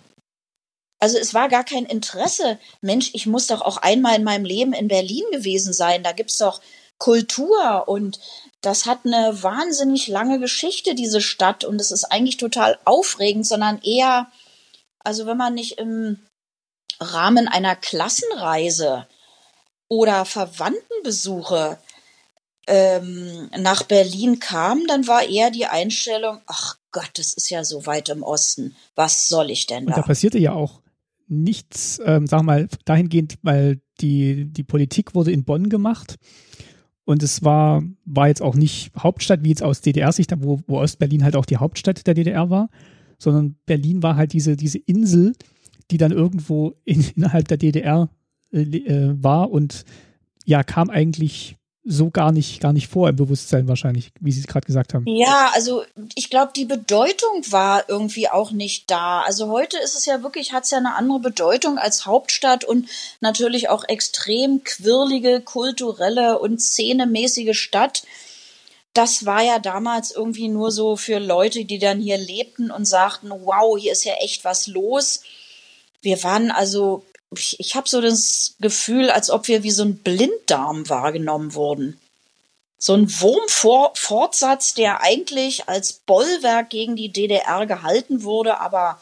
Also es war gar kein Interesse. Mensch, ich muss doch auch einmal in meinem Leben in Berlin gewesen sein. Da gibt's doch Kultur und das hat eine wahnsinnig lange Geschichte, diese Stadt. Und es ist eigentlich total aufregend, sondern eher, also wenn man nicht im Rahmen einer Klassenreise oder Verwandtenbesuche ähm, nach Berlin kam, dann war eher die Einstellung, ach Gott, das ist ja so weit im Osten. Was soll ich denn da? Und da passierte ja auch nichts, ähm, sag mal, dahingehend, weil die, die Politik wurde in Bonn gemacht. Und es war, war jetzt auch nicht Hauptstadt, wie jetzt aus DDR-Sicht, wo, wo Ostberlin halt auch die Hauptstadt der DDR war, sondern Berlin war halt diese, diese Insel, die dann irgendwo in, innerhalb der DDR äh, äh, war und ja, kam eigentlich so gar nicht, gar nicht vor im Bewusstsein wahrscheinlich, wie Sie es gerade gesagt haben. Ja, also ich glaube, die Bedeutung war irgendwie auch nicht da. Also heute ist es ja wirklich, hat es ja eine andere Bedeutung als Hauptstadt und natürlich auch extrem quirlige, kulturelle und szenemäßige Stadt. Das war ja damals irgendwie nur so für Leute, die dann hier lebten und sagten, wow, hier ist ja echt was los. Wir waren also ich, ich habe so das Gefühl, als ob wir wie so ein Blinddarm wahrgenommen wurden. So ein Wurmfortsatz, der eigentlich als Bollwerk gegen die DDR gehalten wurde, aber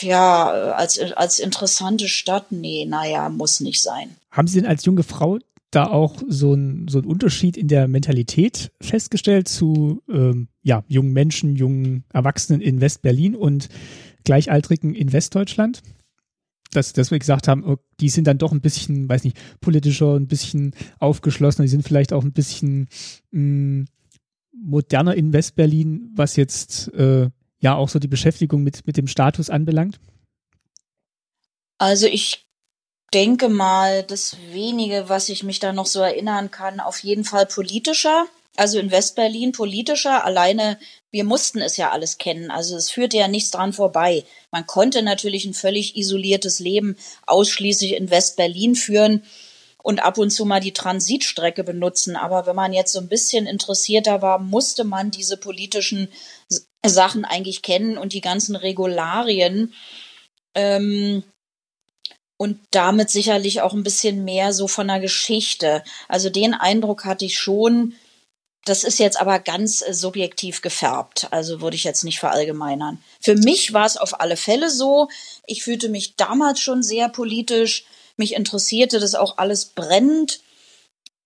ja, als, als interessante Stadt, nee, naja, muss nicht sein. Haben Sie denn als junge Frau da auch so ein so Unterschied in der Mentalität festgestellt zu ähm, ja, jungen Menschen, jungen Erwachsenen in West-Berlin und Gleichaltrigen in Westdeutschland? Dass, dass wir gesagt haben, oh, die sind dann doch ein bisschen, weiß nicht, politischer, ein bisschen aufgeschlossener, die sind vielleicht auch ein bisschen mh, mm, moderner in West-Berlin, was jetzt äh, ja auch so die Beschäftigung mit, mit dem Status anbelangt? Also ich denke mal, das wenige, was ich mich da noch so erinnern kann, auf jeden Fall politischer. Also in Westberlin politischer. Alleine, wir mussten es ja alles kennen. Also es führte ja nichts dran vorbei. Man konnte natürlich ein völlig isoliertes Leben ausschließlich in Westberlin führen und ab und zu mal die Transitstrecke benutzen. Aber wenn man jetzt so ein bisschen interessierter war, musste man diese politischen Sachen eigentlich kennen und die ganzen Regularien. Ähm, und damit sicherlich auch ein bisschen mehr so von der Geschichte. Also den Eindruck hatte ich schon. Das ist jetzt aber ganz äh, subjektiv gefärbt. Also würde ich jetzt nicht verallgemeinern. Für mich war es auf alle Fälle so. Ich fühlte mich damals schon sehr politisch. Mich interessierte das auch alles brennend.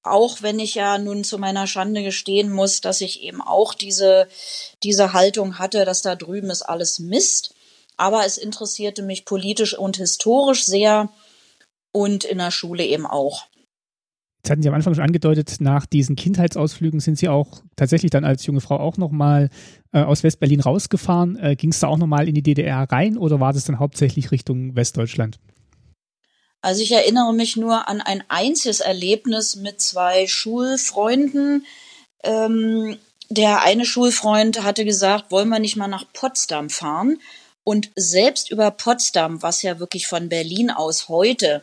Auch wenn ich ja nun zu meiner Schande gestehen muss, dass ich eben auch diese, diese Haltung hatte, dass da drüben ist alles Mist aber es interessierte mich politisch und historisch sehr und in der Schule eben auch. Jetzt hatten Sie am Anfang schon angedeutet, nach diesen Kindheitsausflügen sind Sie auch tatsächlich dann als junge Frau auch nochmal äh, aus Westberlin rausgefahren. Äh, Ging es da auch nochmal in die DDR rein oder war das dann hauptsächlich Richtung Westdeutschland? Also ich erinnere mich nur an ein einziges Erlebnis mit zwei Schulfreunden. Ähm, der eine Schulfreund hatte gesagt, wollen wir nicht mal nach Potsdam fahren? Und selbst über Potsdam, was ja wirklich von Berlin aus heute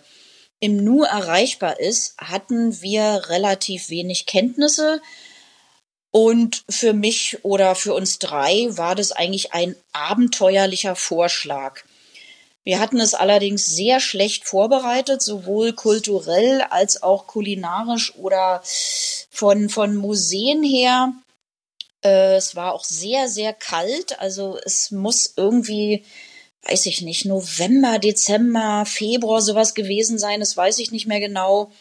im Nu erreichbar ist, hatten wir relativ wenig Kenntnisse. Und für mich oder für uns drei war das eigentlich ein abenteuerlicher Vorschlag. Wir hatten es allerdings sehr schlecht vorbereitet, sowohl kulturell als auch kulinarisch oder von, von Museen her. Äh, es war auch sehr, sehr kalt. Also es muss irgendwie, weiß ich nicht, November, Dezember, Februar sowas gewesen sein. Das weiß ich nicht mehr genau.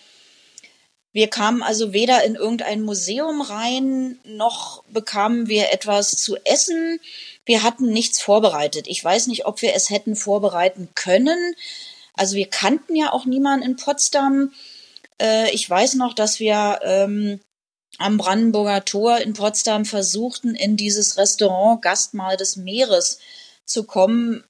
Wir kamen also weder in irgendein Museum rein, noch bekamen wir etwas zu essen. Wir hatten nichts vorbereitet. Ich weiß nicht, ob wir es hätten vorbereiten können. Also wir kannten ja auch niemanden in Potsdam. Äh, ich weiß noch, dass wir ähm, am Brandenburger Tor in Potsdam versuchten, in dieses Restaurant Gastmahl des Meeres zu kommen.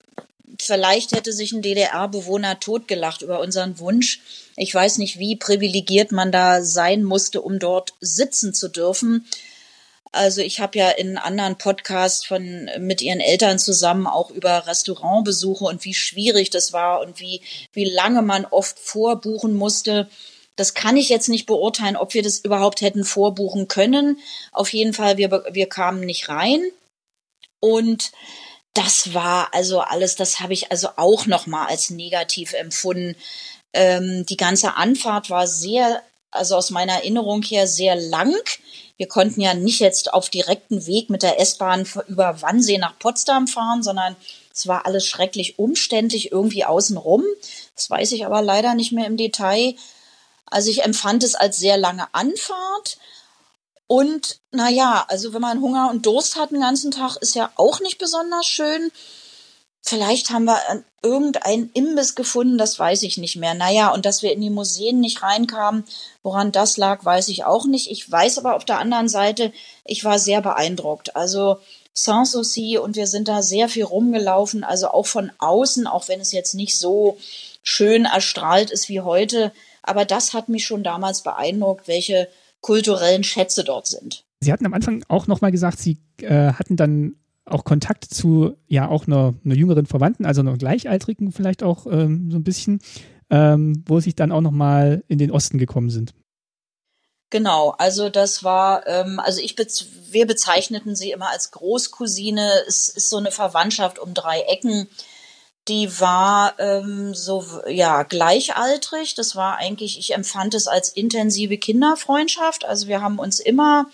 Vielleicht hätte sich ein DDR-Bewohner totgelacht über unseren Wunsch. Ich weiß nicht, wie privilegiert man da sein musste, um dort sitzen zu dürfen. Also ich habe ja in anderen Podcasts von mit ihren Eltern zusammen auch über Restaurantbesuche und wie schwierig das war und wie wie lange man oft vorbuchen musste. Das kann ich jetzt nicht beurteilen, ob wir das überhaupt hätten vorbuchen können. Auf jeden Fall, wir, wir kamen nicht rein. Und das war also alles, das habe ich also auch nochmal als negativ empfunden. Ähm, die ganze Anfahrt war sehr, also aus meiner Erinnerung her sehr lang. Wir konnten ja nicht jetzt auf direkten Weg mit der S-Bahn über Wannsee nach Potsdam fahren, sondern es war alles schrecklich umständlich irgendwie außenrum. Das weiß ich aber leider nicht mehr im Detail. Also ich empfand es als sehr lange Anfahrt. Und naja, also wenn man Hunger und Durst hat den ganzen Tag, ist ja auch nicht besonders schön. Vielleicht haben wir irgendeinen Imbiss gefunden, das weiß ich nicht mehr. Naja, und dass wir in die Museen nicht reinkamen, woran das lag, weiß ich auch nicht. Ich weiß aber auf der anderen Seite, ich war sehr beeindruckt. Also Sanssouci und wir sind da sehr viel rumgelaufen, also auch von außen, auch wenn es jetzt nicht so schön erstrahlt ist wie heute, aber das hat mich schon damals beeindruckt, welche kulturellen Schätze dort sind. Sie hatten am Anfang auch nochmal gesagt, Sie äh, hatten dann auch Kontakt zu ja auch einer, einer jüngeren Verwandten, also einer Gleichaltrigen vielleicht auch ähm, so ein bisschen, ähm, wo Sie dann auch nochmal in den Osten gekommen sind. Genau, also das war, ähm, also ich bez wir bezeichneten sie immer als Großcousine. Es ist so eine Verwandtschaft um drei Ecken die war ähm, so ja gleichaltrig. Das war eigentlich, ich empfand es als intensive Kinderfreundschaft. Also wir haben uns immer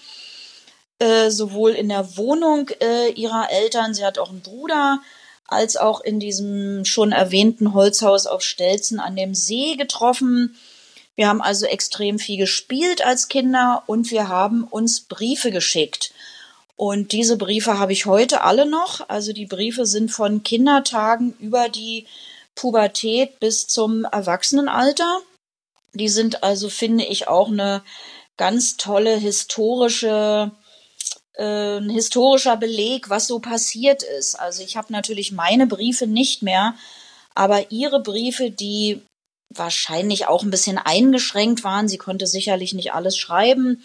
äh, sowohl in der Wohnung äh, ihrer Eltern, sie hat auch einen Bruder, als auch in diesem schon erwähnten Holzhaus auf Stelzen an dem See getroffen. Wir haben also extrem viel gespielt als Kinder und wir haben uns Briefe geschickt. Und diese Briefe habe ich heute alle noch. Also die Briefe sind von Kindertagen über die Pubertät bis zum Erwachsenenalter. Die sind also, finde ich, auch eine ganz tolle historische äh, ein historischer Beleg, was so passiert ist. Also ich habe natürlich meine Briefe nicht mehr, aber ihre Briefe, die wahrscheinlich auch ein bisschen eingeschränkt waren, sie konnte sicherlich nicht alles schreiben,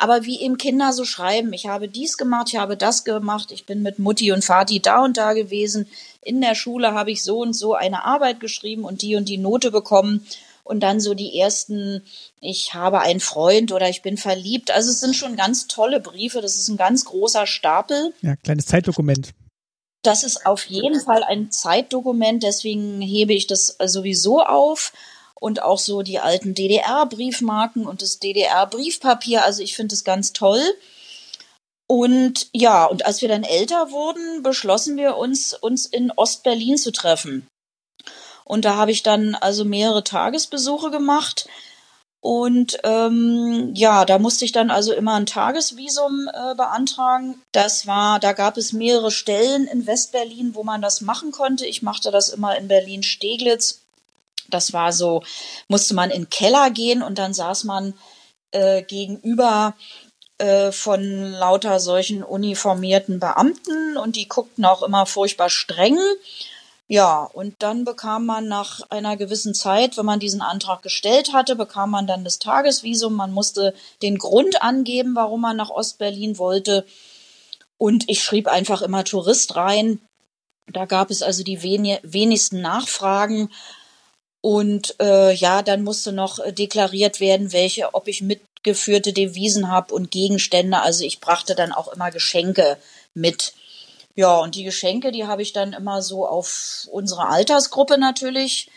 aber wie eben Kinder so schreiben, ich habe dies gemacht, ich habe das gemacht, ich bin mit Mutti und Vati da und da gewesen, in der Schule habe ich so und so eine Arbeit geschrieben und die und die Note bekommen und dann so die ersten, ich habe einen Freund oder ich bin verliebt. Also es sind schon ganz tolle Briefe, das ist ein ganz großer Stapel. Ja, kleines Zeitdokument. Das ist auf jeden Fall ein Zeitdokument, deswegen hebe ich das sowieso auf und auch so die alten DDR-Briefmarken und das DDR-Briefpapier. Also ich finde es ganz toll. Und ja, und als wir dann älter wurden, beschlossen wir uns, uns in Ostberlin zu treffen. Und da habe ich dann also mehrere Tagesbesuche gemacht. Und ähm, ja, da musste ich dann also immer ein Tagesvisum äh, beantragen. Das war, da gab es mehrere Stellen in Westberlin, wo man das machen konnte. Ich machte das immer in Berlin-Steglitz. Das war so, musste man in den Keller gehen und dann saß man äh, gegenüber äh, von lauter solchen uniformierten Beamten und die guckten auch immer furchtbar streng. Ja, und dann bekam man nach einer gewissen Zeit, wenn man diesen Antrag gestellt hatte, bekam man dann das Tagesvisum. Man musste den Grund angeben, warum man nach Ostberlin wollte. Und ich schrieb einfach immer Tourist rein. Da gab es also die wenigsten Nachfragen. Und äh, ja, dann musste noch äh, deklariert werden, welche, ob ich mitgeführte Devisen habe und Gegenstände. Also ich brachte dann auch immer Geschenke mit. Ja, und die Geschenke, die habe ich dann immer so auf unsere Altersgruppe natürlich.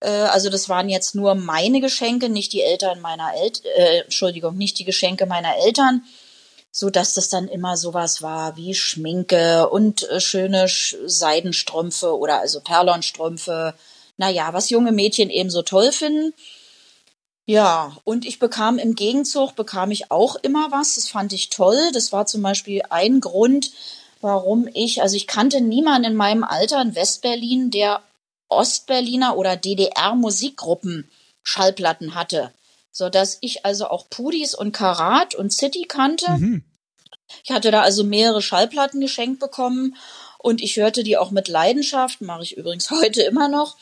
Äh, also das waren jetzt nur meine Geschenke, nicht die Eltern meiner Eltern, äh, Entschuldigung, nicht die Geschenke meiner Eltern, so dass das dann immer sowas war wie Schminke und äh, schöne Seidenstrümpfe oder also Perlonstrümpfe naja, was junge Mädchen eben so toll finden. Ja, und ich bekam im Gegenzug, bekam ich auch immer was. Das fand ich toll. Das war zum Beispiel ein Grund, warum ich, also ich kannte niemanden in meinem Alter in Westberlin, der Ostberliner oder DDR-Musikgruppen Schallplatten hatte. So dass ich also auch Pudis und Karat und City kannte. Mhm. Ich hatte da also mehrere Schallplatten geschenkt bekommen und ich hörte die auch mit Leidenschaft, mache ich übrigens heute immer noch.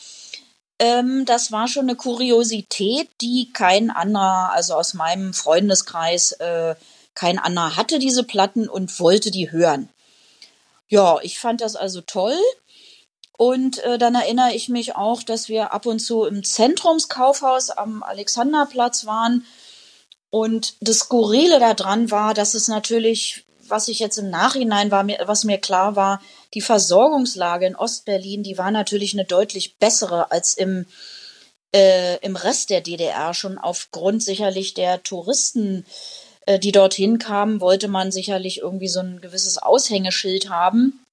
Ähm, das war schon eine Kuriosität, die kein anderer, also aus meinem Freundeskreis, äh, kein anderer hatte diese Platten und wollte die hören. Ja, ich fand das also toll. Und äh, dann erinnere ich mich auch, dass wir ab und zu im Zentrumskaufhaus am Alexanderplatz waren. Und das Skurrile daran war, dass es natürlich was ich jetzt im Nachhinein war, was mir klar war, die Versorgungslage in Ostberlin, die war natürlich eine deutlich bessere als im, äh, im Rest der DDR. Schon aufgrund sicherlich der Touristen, äh, die dorthin kamen, wollte man sicherlich irgendwie so ein gewisses Aushängeschild haben,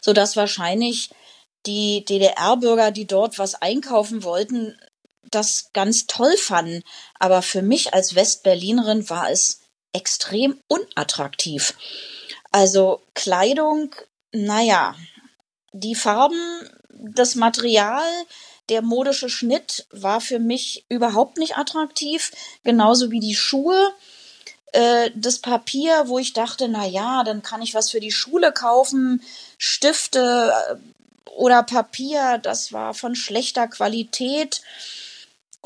sodass wahrscheinlich die DDR-Bürger, die dort was einkaufen wollten, das ganz toll fanden. Aber für mich als Westberlinerin war es extrem unattraktiv. Also Kleidung, naja, die Farben, das Material, der modische Schnitt war für mich überhaupt nicht attraktiv, genauso wie die Schuhe. Äh, das Papier, wo ich dachte, na ja, dann kann ich was für die Schule kaufen, Stifte äh, oder Papier, das war von schlechter Qualität.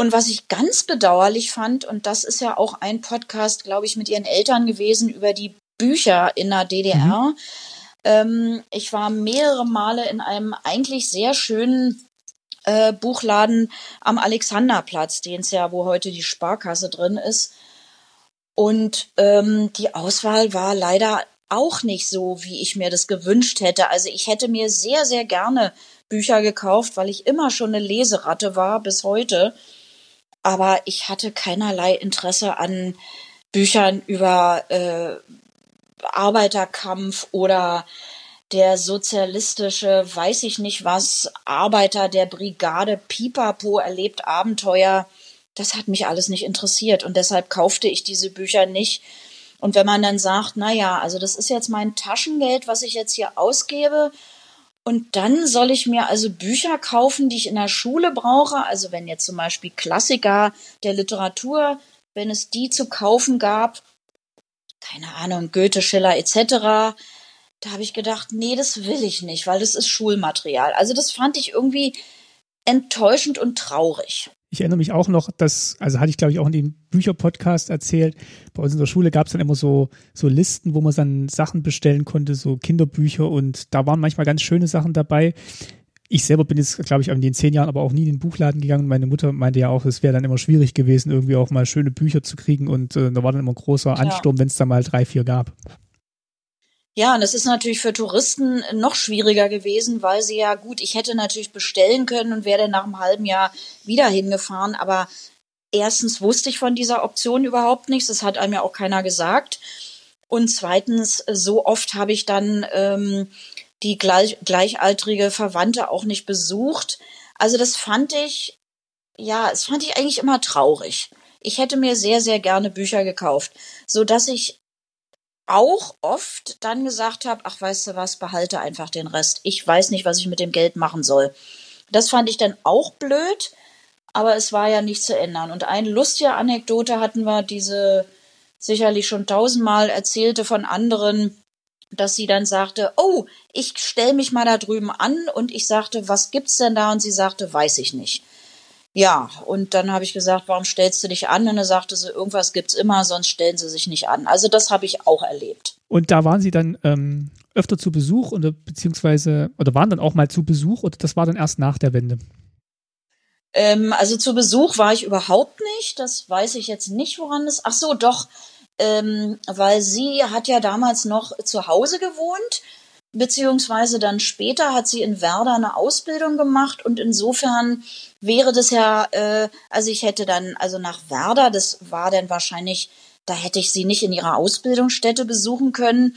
Und was ich ganz bedauerlich fand, und das ist ja auch ein Podcast, glaube ich, mit ihren Eltern gewesen über die Bücher in der DDR. Mhm. Ähm, ich war mehrere Male in einem eigentlich sehr schönen äh, Buchladen am Alexanderplatz, den es ja, wo heute die Sparkasse drin ist. Und ähm, die Auswahl war leider auch nicht so, wie ich mir das gewünscht hätte. Also ich hätte mir sehr, sehr gerne Bücher gekauft, weil ich immer schon eine Leseratte war bis heute aber ich hatte keinerlei Interesse an Büchern über äh, Arbeiterkampf oder der sozialistische, weiß ich nicht was, Arbeiter der Brigade Pipapo erlebt Abenteuer. Das hat mich alles nicht interessiert und deshalb kaufte ich diese Bücher nicht. Und wenn man dann sagt, na ja, also das ist jetzt mein Taschengeld, was ich jetzt hier ausgebe, und dann soll ich mir also Bücher kaufen, die ich in der Schule brauche. Also wenn jetzt zum Beispiel Klassiker der Literatur, wenn es die zu kaufen gab, keine Ahnung, Goethe, Schiller etc., da habe ich gedacht, nee, das will ich nicht, weil das ist Schulmaterial. Also das fand ich irgendwie enttäuschend und traurig. Ich erinnere mich auch noch, dass, also hatte ich glaube ich auch in dem Bücherpodcast erzählt, bei uns in der Schule gab es dann immer so, so Listen, wo man dann Sachen bestellen konnte, so Kinderbücher und da waren manchmal ganz schöne Sachen dabei. Ich selber bin jetzt, glaube ich, in den zehn Jahren aber auch nie in den Buchladen gegangen. Meine Mutter meinte ja auch, es wäre dann immer schwierig gewesen, irgendwie auch mal schöne Bücher zu kriegen und äh, da war dann immer ein großer Ansturm, ja. wenn es da mal drei, vier gab. Ja, und das ist natürlich für Touristen noch schwieriger gewesen, weil sie ja gut, ich hätte natürlich bestellen können und wäre nach einem halben Jahr wieder hingefahren, aber erstens wusste ich von dieser Option überhaupt nichts, das hat einem ja auch keiner gesagt. Und zweitens, so oft habe ich dann ähm, die gleich, gleichaltrige Verwandte auch nicht besucht. Also das fand ich, ja, das fand ich eigentlich immer traurig. Ich hätte mir sehr, sehr gerne Bücher gekauft, so dass ich auch oft dann gesagt habe, ach weißt du was, behalte einfach den Rest. Ich weiß nicht, was ich mit dem Geld machen soll. Das fand ich dann auch blöd, aber es war ja nicht zu ändern. Und eine lustige Anekdote hatten wir, diese sicherlich schon tausendmal erzählte von anderen, dass sie dann sagte, oh, ich stell mich mal da drüben an und ich sagte, was gibt's denn da? Und sie sagte, weiß ich nicht. Ja, und dann habe ich gesagt, warum stellst du dich an? Und dann sagte sie, irgendwas gibt's immer, sonst stellen sie sich nicht an. Also das habe ich auch erlebt. Und da waren Sie dann ähm, öfter zu Besuch oder beziehungsweise oder waren dann auch mal zu Besuch oder das war dann erst nach der Wende? Ähm, also zu Besuch war ich überhaupt nicht. Das weiß ich jetzt nicht, woran es. Ach so, doch, ähm, weil sie hat ja damals noch zu Hause gewohnt beziehungsweise dann später hat sie in Werder eine Ausbildung gemacht und insofern wäre das ja, äh, also ich hätte dann, also nach Werder, das war dann wahrscheinlich, da hätte ich sie nicht in ihrer Ausbildungsstätte besuchen können.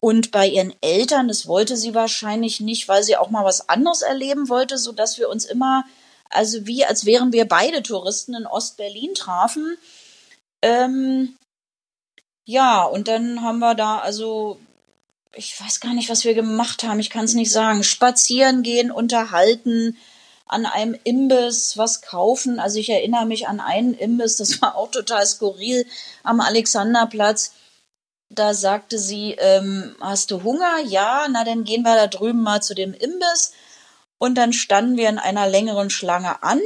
Und bei ihren Eltern, das wollte sie wahrscheinlich nicht, weil sie auch mal was anderes erleben wollte, so dass wir uns immer, also wie als wären wir beide Touristen in Ostberlin trafen. Ähm, ja, und dann haben wir da also ich weiß gar nicht, was wir gemacht haben, ich kann es nicht sagen, spazieren gehen, unterhalten, an einem Imbiss was kaufen. Also ich erinnere mich an einen Imbiss, das war auch total skurril am Alexanderplatz. Da sagte sie, ähm, hast du Hunger? Ja, na dann gehen wir da drüben mal zu dem Imbiss. Und dann standen wir in einer längeren Schlange an.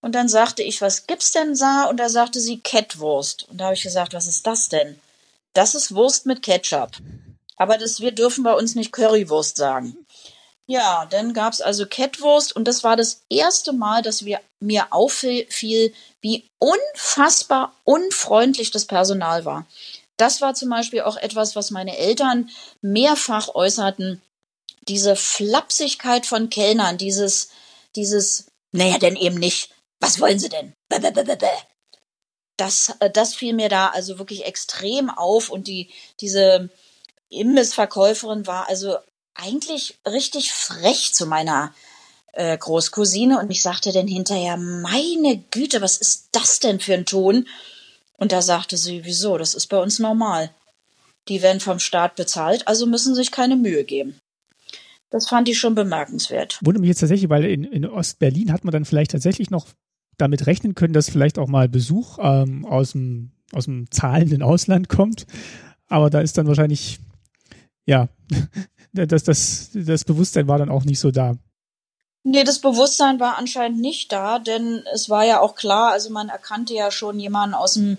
Und dann sagte ich, was gibt's denn da? Und da sagte sie Kettwurst. Und da habe ich gesagt, was ist das denn? Das ist Wurst mit Ketchup. Aber das, wir dürfen bei uns nicht Currywurst sagen. Ja, dann gab's also Kettwurst und das war das erste Mal, dass wir, mir auffiel, wie unfassbar unfreundlich das Personal war. Das war zum Beispiel auch etwas, was meine Eltern mehrfach äußerten. Diese Flapsigkeit von Kellnern, dieses, dieses, naja, denn eben nicht. Was wollen Sie denn? Das, äh, das fiel mir da also wirklich extrem auf und die, diese, Imbissverkäuferin war also eigentlich richtig frech zu meiner äh, Großcousine und ich sagte dann hinterher, meine Güte, was ist das denn für ein Ton? Und da sagte sie, wieso, das ist bei uns normal. Die werden vom Staat bezahlt, also müssen sich keine Mühe geben. Das fand ich schon bemerkenswert. Wundert mich jetzt tatsächlich, weil in, in Ostberlin hat man dann vielleicht tatsächlich noch damit rechnen können, dass vielleicht auch mal Besuch ähm, aus, dem, aus dem zahlenden Ausland kommt. Aber da ist dann wahrscheinlich ja, das, das, das Bewusstsein war dann auch nicht so da. Nee, das Bewusstsein war anscheinend nicht da, denn es war ja auch klar, also man erkannte ja schon jemanden aus dem,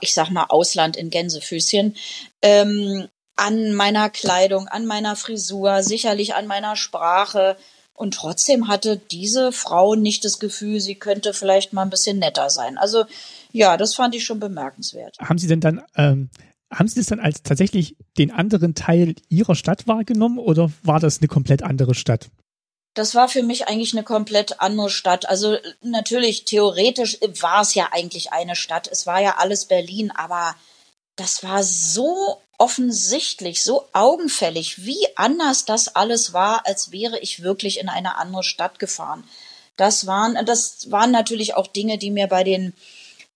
ich sag mal, Ausland in Gänsefüßchen, ähm, an meiner Kleidung, an meiner Frisur, sicherlich an meiner Sprache. Und trotzdem hatte diese Frau nicht das Gefühl, sie könnte vielleicht mal ein bisschen netter sein. Also ja, das fand ich schon bemerkenswert. Haben Sie denn dann ähm, haben Sie das dann als tatsächlich den anderen Teil Ihrer Stadt wahrgenommen oder war das eine komplett andere Stadt? Das war für mich eigentlich eine komplett andere Stadt. Also natürlich, theoretisch war es ja eigentlich eine Stadt. Es war ja alles Berlin, aber das war so offensichtlich, so augenfällig, wie anders das alles war, als wäre ich wirklich in eine andere Stadt gefahren. Das waren, das waren natürlich auch Dinge, die mir bei den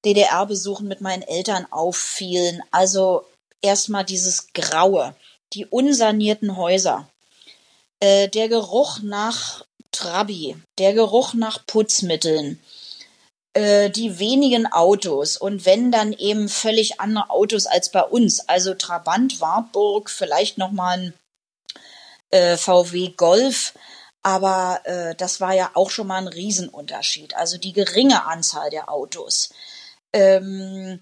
DDR-Besuchen mit meinen Eltern auffielen. Also erstmal dieses Graue, die unsanierten Häuser, äh, der Geruch nach Trabi, der Geruch nach Putzmitteln, äh, die wenigen Autos und wenn dann eben völlig andere Autos als bei uns. Also Trabant, Wartburg, vielleicht nochmal ein äh, VW Golf. Aber äh, das war ja auch schon mal ein Riesenunterschied. Also die geringe Anzahl der Autos. Ähm,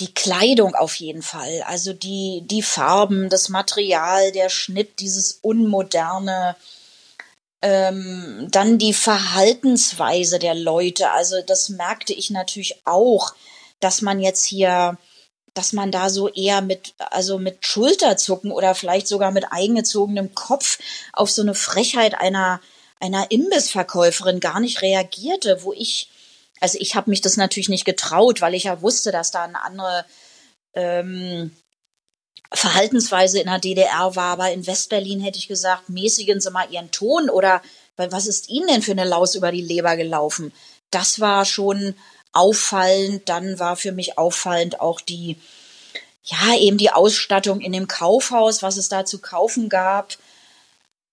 die Kleidung auf jeden Fall. Also die, die Farben, das Material, der Schnitt, dieses unmoderne, ähm, dann die Verhaltensweise der Leute. Also das merkte ich natürlich auch, dass man jetzt hier, dass man da so eher mit, also mit Schulterzucken oder vielleicht sogar mit eingezogenem Kopf auf so eine Frechheit einer, einer Imbissverkäuferin gar nicht reagierte, wo ich also ich habe mich das natürlich nicht getraut, weil ich ja wusste, dass da eine andere ähm, Verhaltensweise in der DDR war. Aber in Westberlin hätte ich gesagt, mäßigen Sie mal Ihren Ton oder was ist Ihnen denn für eine Laus über die Leber gelaufen? Das war schon auffallend. Dann war für mich auffallend auch die, ja, eben die Ausstattung in dem Kaufhaus, was es da zu kaufen gab.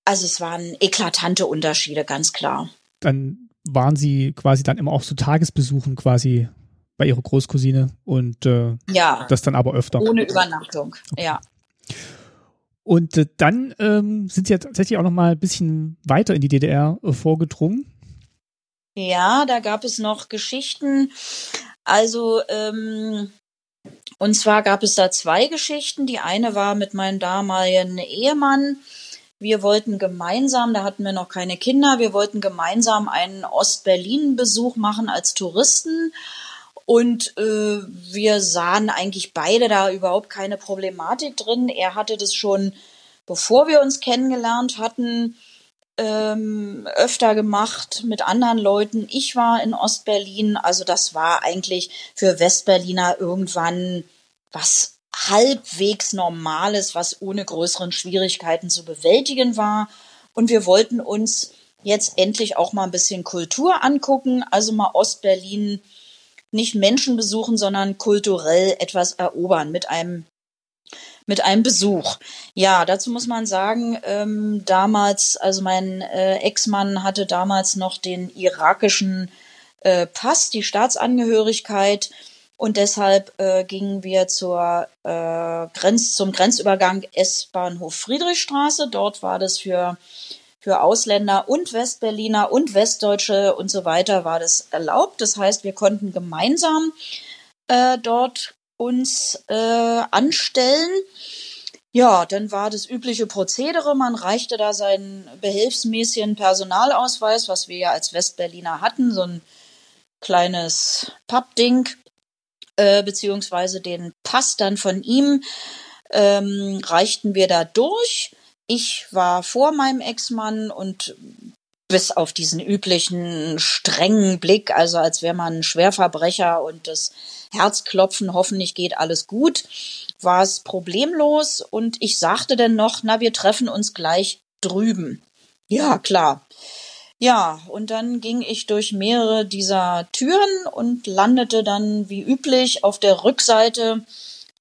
Also es waren eklatante Unterschiede, ganz klar. Dann waren sie quasi dann immer auch so Tagesbesuchen quasi bei ihrer Großcousine und äh, ja, das dann aber öfter. Ohne Übernachtung, okay. ja. Und äh, dann ähm, sind sie ja tatsächlich auch noch mal ein bisschen weiter in die DDR äh, vorgedrungen. Ja, da gab es noch Geschichten. Also ähm, und zwar gab es da zwei Geschichten. Die eine war mit meinem damaligen Ehemann. Wir wollten gemeinsam, da hatten wir noch keine Kinder, wir wollten gemeinsam einen Ost-Berlin-Besuch machen als Touristen. Und äh, wir sahen eigentlich beide da überhaupt keine Problematik drin. Er hatte das schon, bevor wir uns kennengelernt hatten, ähm, öfter gemacht mit anderen Leuten. Ich war in Ostberlin, also das war eigentlich für Westberliner irgendwann was halbwegs Normales, was ohne größeren Schwierigkeiten zu bewältigen war. Und wir wollten uns jetzt endlich auch mal ein bisschen Kultur angucken, also mal Ostberlin nicht Menschen besuchen, sondern kulturell etwas erobern mit einem mit einem Besuch. Ja, dazu muss man sagen, ähm, damals, also mein äh, Ex-Mann hatte damals noch den irakischen äh, Pass, die Staatsangehörigkeit. Und deshalb äh, gingen wir zur, äh, Grenz, zum Grenzübergang S-Bahnhof Friedrichstraße. Dort war das für, für Ausländer und Westberliner und Westdeutsche und so weiter war das erlaubt. Das heißt, wir konnten gemeinsam äh, dort uns äh, anstellen. Ja, dann war das übliche Prozedere. Man reichte da seinen behilfsmäßigen Personalausweis, was wir ja als Westberliner hatten, so ein kleines Pappding äh, beziehungsweise den Pass dann von ihm ähm, reichten wir da durch. Ich war vor meinem Ex-Mann und bis auf diesen üblichen strengen Blick, also als wäre man ein Schwerverbrecher und das Herzklopfen, hoffentlich geht alles gut, war es problemlos und ich sagte dann noch, na, wir treffen uns gleich drüben. Ja, klar. Ja, und dann ging ich durch mehrere dieser Türen und landete dann wie üblich auf der Rückseite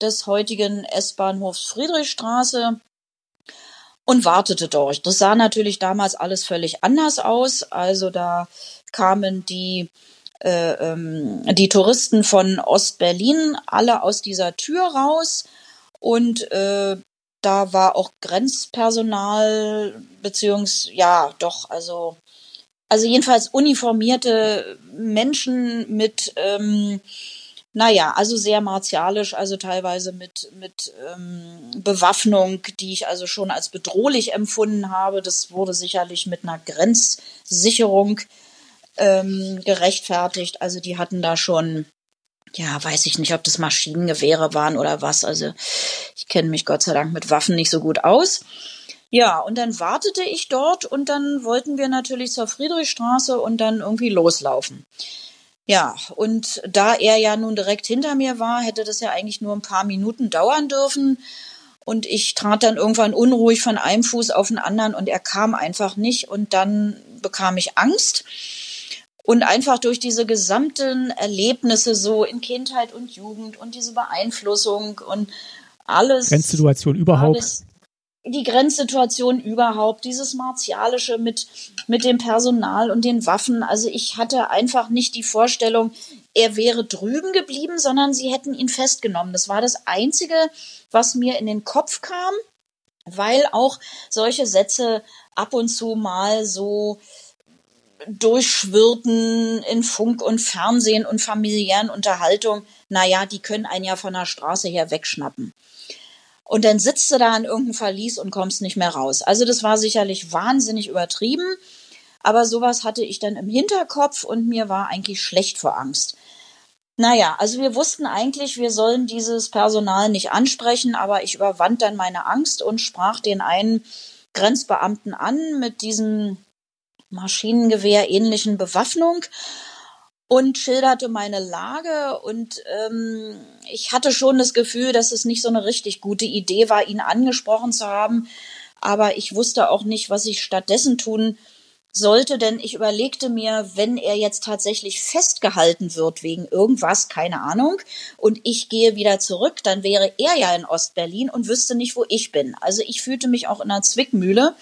des heutigen S-Bahnhofs Friedrichstraße und wartete dort. Das sah natürlich damals alles völlig anders aus. Also da kamen die äh, ähm, die Touristen von Ostberlin alle aus dieser Tür raus und äh, da war auch Grenzpersonal beziehungsweise ja doch also also jedenfalls uniformierte Menschen mit, ähm, naja, also sehr martialisch, also teilweise mit, mit ähm, Bewaffnung, die ich also schon als bedrohlich empfunden habe. Das wurde sicherlich mit einer Grenzsicherung ähm, gerechtfertigt. Also die hatten da schon, ja, weiß ich nicht, ob das Maschinengewehre waren oder was. Also ich kenne mich Gott sei Dank mit Waffen nicht so gut aus. Ja, und dann wartete ich dort und dann wollten wir natürlich zur Friedrichstraße und dann irgendwie loslaufen. Ja, und da er ja nun direkt hinter mir war, hätte das ja eigentlich nur ein paar Minuten dauern dürfen. Und ich trat dann irgendwann unruhig von einem Fuß auf den anderen und er kam einfach nicht. Und dann bekam ich Angst. Und einfach durch diese gesamten Erlebnisse so in Kindheit und Jugend und diese Beeinflussung und alles. Grenzsituation überhaupt. Alles, die Grenzsituation überhaupt, dieses Martialische mit, mit dem Personal und den Waffen. Also ich hatte einfach nicht die Vorstellung, er wäre drüben geblieben, sondern sie hätten ihn festgenommen. Das war das Einzige, was mir in den Kopf kam, weil auch solche Sätze ab und zu mal so durchschwirrten in Funk und Fernsehen und familiären Unterhaltung. Naja, die können einen ja von der Straße her wegschnappen. Und dann sitzt du da in irgendeinem Verlies und kommst nicht mehr raus. Also das war sicherlich wahnsinnig übertrieben. Aber sowas hatte ich dann im Hinterkopf und mir war eigentlich schlecht vor Angst. Naja, also wir wussten eigentlich, wir sollen dieses Personal nicht ansprechen, aber ich überwand dann meine Angst und sprach den einen Grenzbeamten an mit diesem Maschinengewehr ähnlichen Bewaffnung und schilderte meine Lage. Und ähm, ich hatte schon das Gefühl, dass es nicht so eine richtig gute Idee war, ihn angesprochen zu haben, aber ich wusste auch nicht, was ich stattdessen tun sollte, denn ich überlegte mir, wenn er jetzt tatsächlich festgehalten wird wegen irgendwas, keine Ahnung, und ich gehe wieder zurück, dann wäre er ja in Ostberlin und wüsste nicht, wo ich bin. Also ich fühlte mich auch in einer Zwickmühle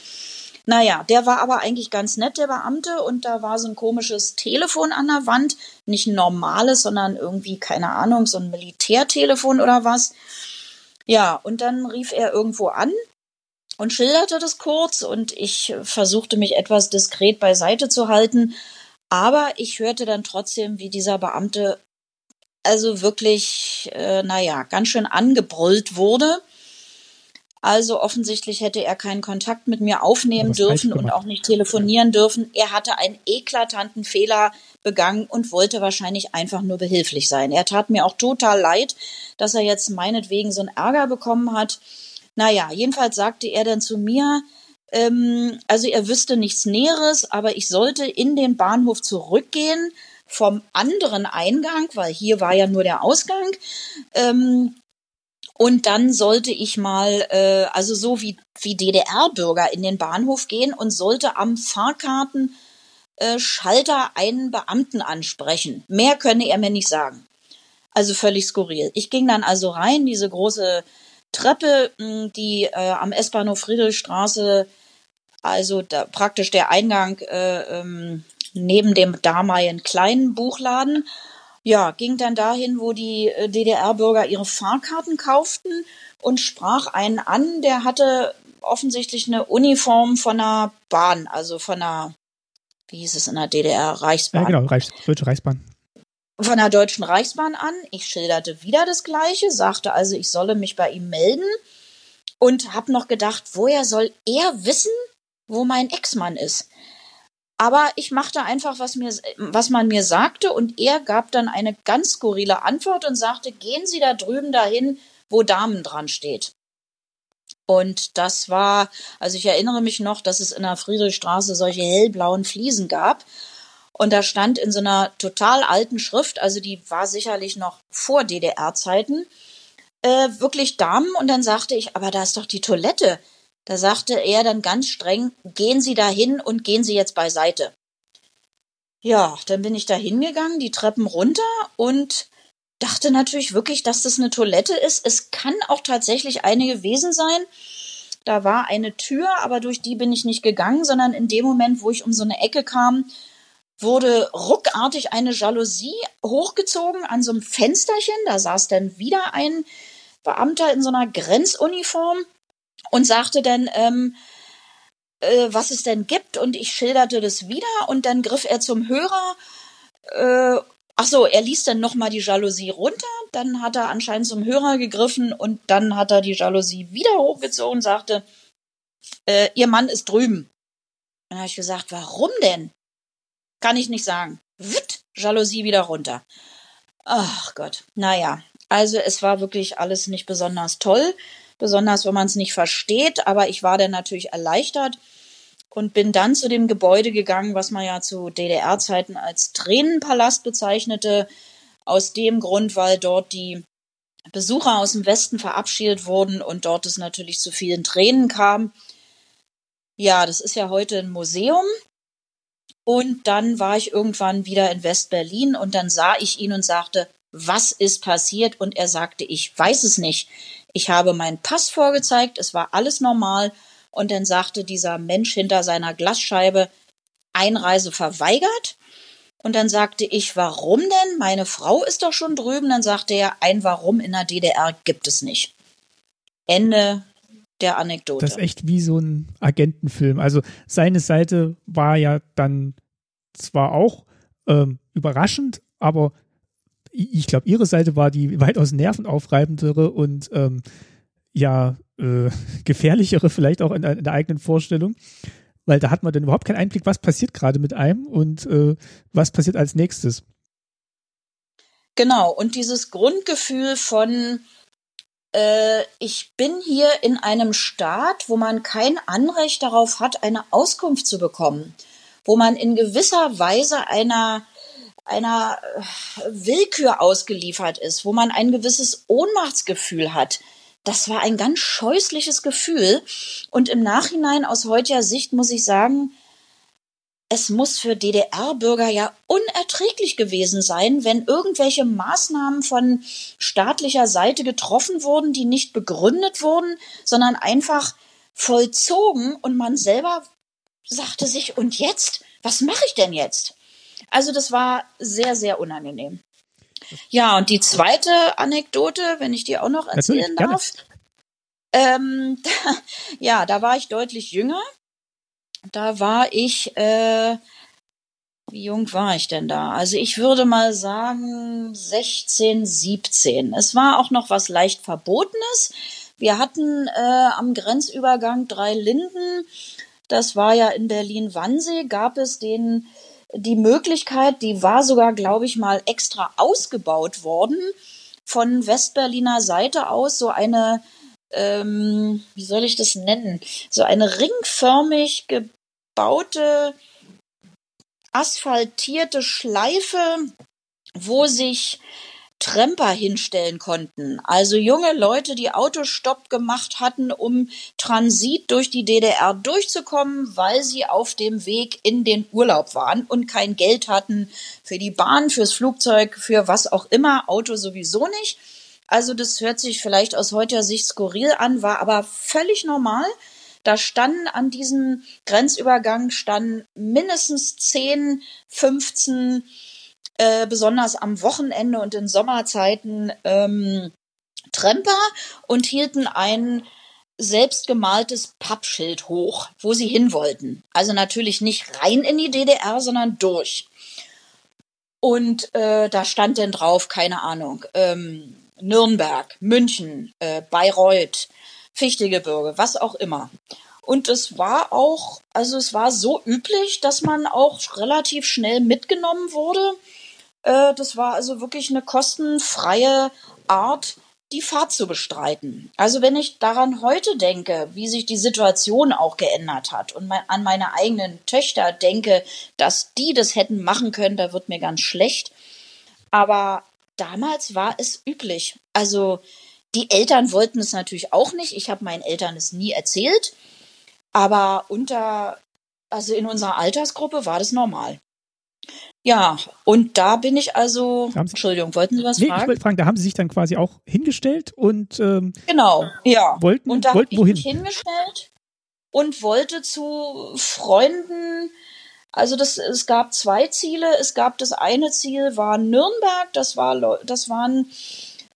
naja, der war aber eigentlich ganz nett, der Beamte, und da war so ein komisches Telefon an der Wand. Nicht ein normales, sondern irgendwie, keine Ahnung, so ein Militärtelefon oder was. Ja, und dann rief er irgendwo an und schilderte das kurz und ich versuchte mich etwas diskret beiseite zu halten. Aber ich hörte dann trotzdem, wie dieser Beamte also wirklich, äh, naja, ganz schön angebrüllt wurde. Also offensichtlich hätte er keinen Kontakt mit mir aufnehmen dürfen und auch nicht telefonieren dürfen. Er hatte einen eklatanten Fehler begangen und wollte wahrscheinlich einfach nur behilflich sein. Er tat mir auch total leid, dass er jetzt meinetwegen so einen Ärger bekommen hat. Naja, jedenfalls sagte er dann zu mir, ähm, also er wüsste nichts Näheres, aber ich sollte in den Bahnhof zurückgehen vom anderen Eingang, weil hier war ja nur der Ausgang. Ähm, und dann sollte ich mal, äh, also so wie, wie DDR-Bürger in den Bahnhof gehen und sollte am Fahrkartenschalter äh, einen Beamten ansprechen. Mehr könne er mir nicht sagen. Also völlig skurril. Ich ging dann also rein, diese große Treppe, hm, die äh, am S-Bahnhof Friedrichstraße, also da, praktisch der Eingang äh, ähm, neben dem damaligen kleinen Buchladen ja, ging dann dahin, wo die äh, DDR-Bürger ihre Fahrkarten kauften und sprach einen an, der hatte offensichtlich eine Uniform von einer Bahn, also von einer, wie hieß es in der DDR, Reichsbahn. Ja, genau, Reichs, Deutsche Reichsbahn. Von der Deutschen Reichsbahn an. Ich schilderte wieder das Gleiche, sagte also, ich solle mich bei ihm melden und habe noch gedacht, woher soll er wissen, wo mein Ex-Mann ist? Aber ich machte einfach, was, mir, was man mir sagte, und er gab dann eine ganz skurrile Antwort und sagte, gehen Sie da drüben dahin, wo Damen dran steht. Und das war, also ich erinnere mich noch, dass es in der Friedrichstraße solche hellblauen Fliesen gab. Und da stand in so einer total alten Schrift, also die war sicherlich noch vor DDR-Zeiten, äh, wirklich Damen. Und dann sagte ich, aber da ist doch die Toilette. Da sagte er dann ganz streng, gehen Sie da hin und gehen Sie jetzt beiseite. Ja, dann bin ich da hingegangen, die Treppen runter und dachte natürlich wirklich, dass das eine Toilette ist. Es kann auch tatsächlich eine gewesen sein. Da war eine Tür, aber durch die bin ich nicht gegangen, sondern in dem Moment, wo ich um so eine Ecke kam, wurde ruckartig eine Jalousie hochgezogen an so einem Fensterchen. Da saß dann wieder ein Beamter in so einer Grenzuniform und sagte dann, ähm, äh, was es denn gibt und ich schilderte das wieder und dann griff er zum Hörer. Äh, ach so, er ließ dann nochmal die Jalousie runter, dann hat er anscheinend zum Hörer gegriffen und dann hat er die Jalousie wieder hochgezogen und sagte, äh, ihr Mann ist drüben. Dann habe ich gesagt, warum denn? Kann ich nicht sagen. Witt, Jalousie wieder runter. Ach Gott, naja, also es war wirklich alles nicht besonders toll besonders wenn man es nicht versteht. Aber ich war dann natürlich erleichtert und bin dann zu dem Gebäude gegangen, was man ja zu DDR-Zeiten als Tränenpalast bezeichnete. Aus dem Grund, weil dort die Besucher aus dem Westen verabschiedet wurden und dort es natürlich zu vielen Tränen kam. Ja, das ist ja heute ein Museum. Und dann war ich irgendwann wieder in West-Berlin und dann sah ich ihn und sagte, was ist passiert? Und er sagte, ich weiß es nicht. Ich habe meinen Pass vorgezeigt, es war alles normal. Und dann sagte dieser Mensch hinter seiner Glasscheibe, Einreise verweigert. Und dann sagte ich, warum denn? Meine Frau ist doch schon drüben. Dann sagte er, ein Warum in der DDR gibt es nicht. Ende der Anekdote. Das ist echt wie so ein Agentenfilm. Also seine Seite war ja dann zwar auch ähm, überraschend, aber ich glaube, ihre Seite war die weitaus nervenaufreibendere und ähm, ja, äh, gefährlichere vielleicht auch in, in, der eigenen Vorstellung, weil da hat man dann überhaupt keinen Einblick, was passiert gerade mit einem und äh, was passiert als nächstes. Genau, und dieses Grundgefühl von, äh, ich bin hier in einem Staat, wo man kein Anrecht darauf hat, eine Auskunft zu bekommen, wo man in gewisser Weise einer einer äh, Willkür ausgeliefert ist, wo man ein gewisses Ohnmachtsgefühl hat. Das war ein ganz scheußliches Gefühl. Und im Nachhinein aus heutiger Sicht muss ich sagen, es muss für DDR-Bürger ja unerträglich gewesen sein, wenn irgendwelche Maßnahmen von staatlicher Seite getroffen wurden, die nicht begründet wurden, sondern einfach vollzogen und man selber sagte sich, und jetzt? Was mache ich denn jetzt? Also das war sehr, sehr unangenehm. Ja, und die zweite Anekdote, wenn ich die auch noch erzählen darf. Ähm, da, ja, da war ich deutlich jünger. Da war ich, äh, wie jung war ich denn da? Also ich würde mal sagen 16, 17. Es war auch noch was leicht Verbotenes. Wir hatten äh, am Grenzübergang drei Linden. Das war ja in Berlin-Wannsee, gab es den die Möglichkeit, die war sogar, glaube ich, mal extra ausgebaut worden von Westberliner Seite aus, so eine, ähm, wie soll ich das nennen, so eine ringförmig gebaute, asphaltierte Schleife, wo sich Tremper hinstellen konnten. Also junge Leute, die Autostopp gemacht hatten, um Transit durch die DDR durchzukommen, weil sie auf dem Weg in den Urlaub waren und kein Geld hatten für die Bahn, fürs Flugzeug, für was auch immer, Auto sowieso nicht. Also das hört sich vielleicht aus heutiger Sicht skurril an, war aber völlig normal. Da standen an diesem Grenzübergang standen mindestens 10, 15 äh, besonders am Wochenende und in Sommerzeiten ähm, Tremper und hielten ein selbstgemaltes Pappschild hoch, wo sie hin wollten. Also natürlich nicht rein in die DDR, sondern durch. Und äh, da stand denn drauf, keine Ahnung, ähm, Nürnberg, München, äh, Bayreuth, Fichtegebirge, was auch immer. Und es war auch, also es war so üblich, dass man auch relativ schnell mitgenommen wurde. Äh, das war also wirklich eine kostenfreie Art, die Fahrt zu bestreiten. Also wenn ich daran heute denke, wie sich die Situation auch geändert hat und an meine eigenen Töchter denke, dass die das hätten machen können, da wird mir ganz schlecht. Aber damals war es üblich. Also die Eltern wollten es natürlich auch nicht. Ich habe meinen Eltern es nie erzählt. Aber unter, also in unserer Altersgruppe war das normal. Ja, und da bin ich also. Sie, Entschuldigung, wollten Sie was nee, fragen? Ich wollte fragen, da haben Sie sich dann quasi auch hingestellt und ähm, genau, ja. Wollten, und da wollten ich wohin? mich hingestellt und wollte zu Freunden. Also das, es gab zwei Ziele. Es gab das eine Ziel war Nürnberg. Das war, das waren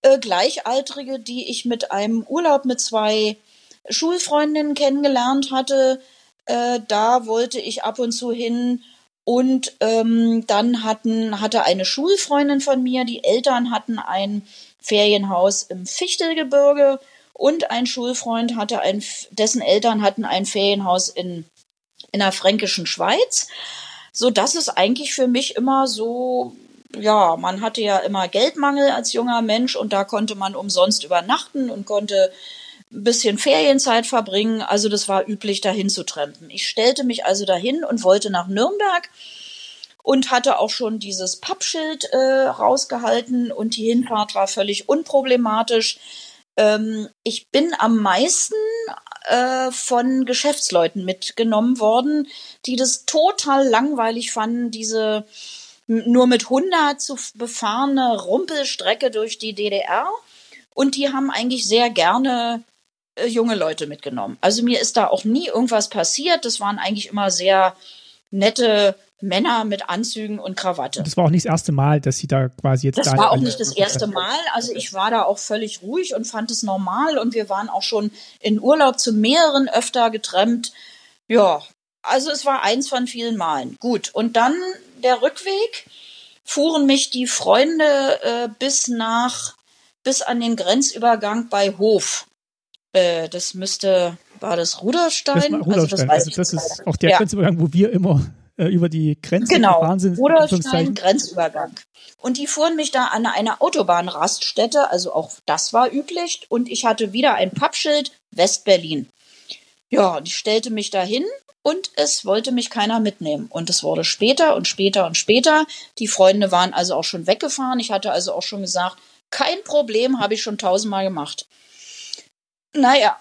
äh, Gleichaltrige, die ich mit einem Urlaub mit zwei Schulfreundinnen kennengelernt hatte. Äh, da wollte ich ab und zu hin und ähm, dann hatten, hatte eine Schulfreundin von mir, die Eltern hatten ein Ferienhaus im Fichtelgebirge und ein Schulfreund hatte ein, dessen Eltern hatten ein Ferienhaus in, in der fränkischen Schweiz. So dass es eigentlich für mich immer so, ja, man hatte ja immer Geldmangel als junger Mensch und da konnte man umsonst übernachten und konnte ein bisschen Ferienzeit verbringen. Also das war üblich, dahin zu trampen. Ich stellte mich also dahin und wollte nach Nürnberg und hatte auch schon dieses Pappschild äh, rausgehalten und die Hinfahrt war völlig unproblematisch. Ähm, ich bin am meisten äh, von Geschäftsleuten mitgenommen worden, die das total langweilig fanden, diese nur mit 100 zu befahrene Rumpelstrecke durch die DDR. Und die haben eigentlich sehr gerne junge Leute mitgenommen. Also mir ist da auch nie irgendwas passiert. Das waren eigentlich immer sehr nette Männer mit Anzügen und Krawatte. Das war auch nicht das erste Mal, dass sie da quasi jetzt. Das da war auch nicht das erste Mal. Also ich war da auch völlig ruhig und fand es normal und wir waren auch schon in Urlaub zu mehreren öfter getrennt. Ja, also es war eins von vielen Malen. Gut. Und dann der Rückweg fuhren mich die Freunde äh, bis nach, bis an den Grenzübergang bei Hof. Äh, das müsste, war das Ruderstein? Das Ruderstein. Also das, also das ist auch der ja. Grenzübergang, wo wir immer äh, über die Grenze genau. gefahren sind. Ruderstein, Grenzübergang. Und die fuhren mich da an eine Autobahnraststätte, also auch das war üblich. Und ich hatte wieder ein Pappschild, Westberlin. Ja, und ich stellte mich dahin und es wollte mich keiner mitnehmen. Und es wurde später und später und später. Die Freunde waren also auch schon weggefahren. Ich hatte also auch schon gesagt, kein Problem, habe ich schon tausendmal gemacht. Naja,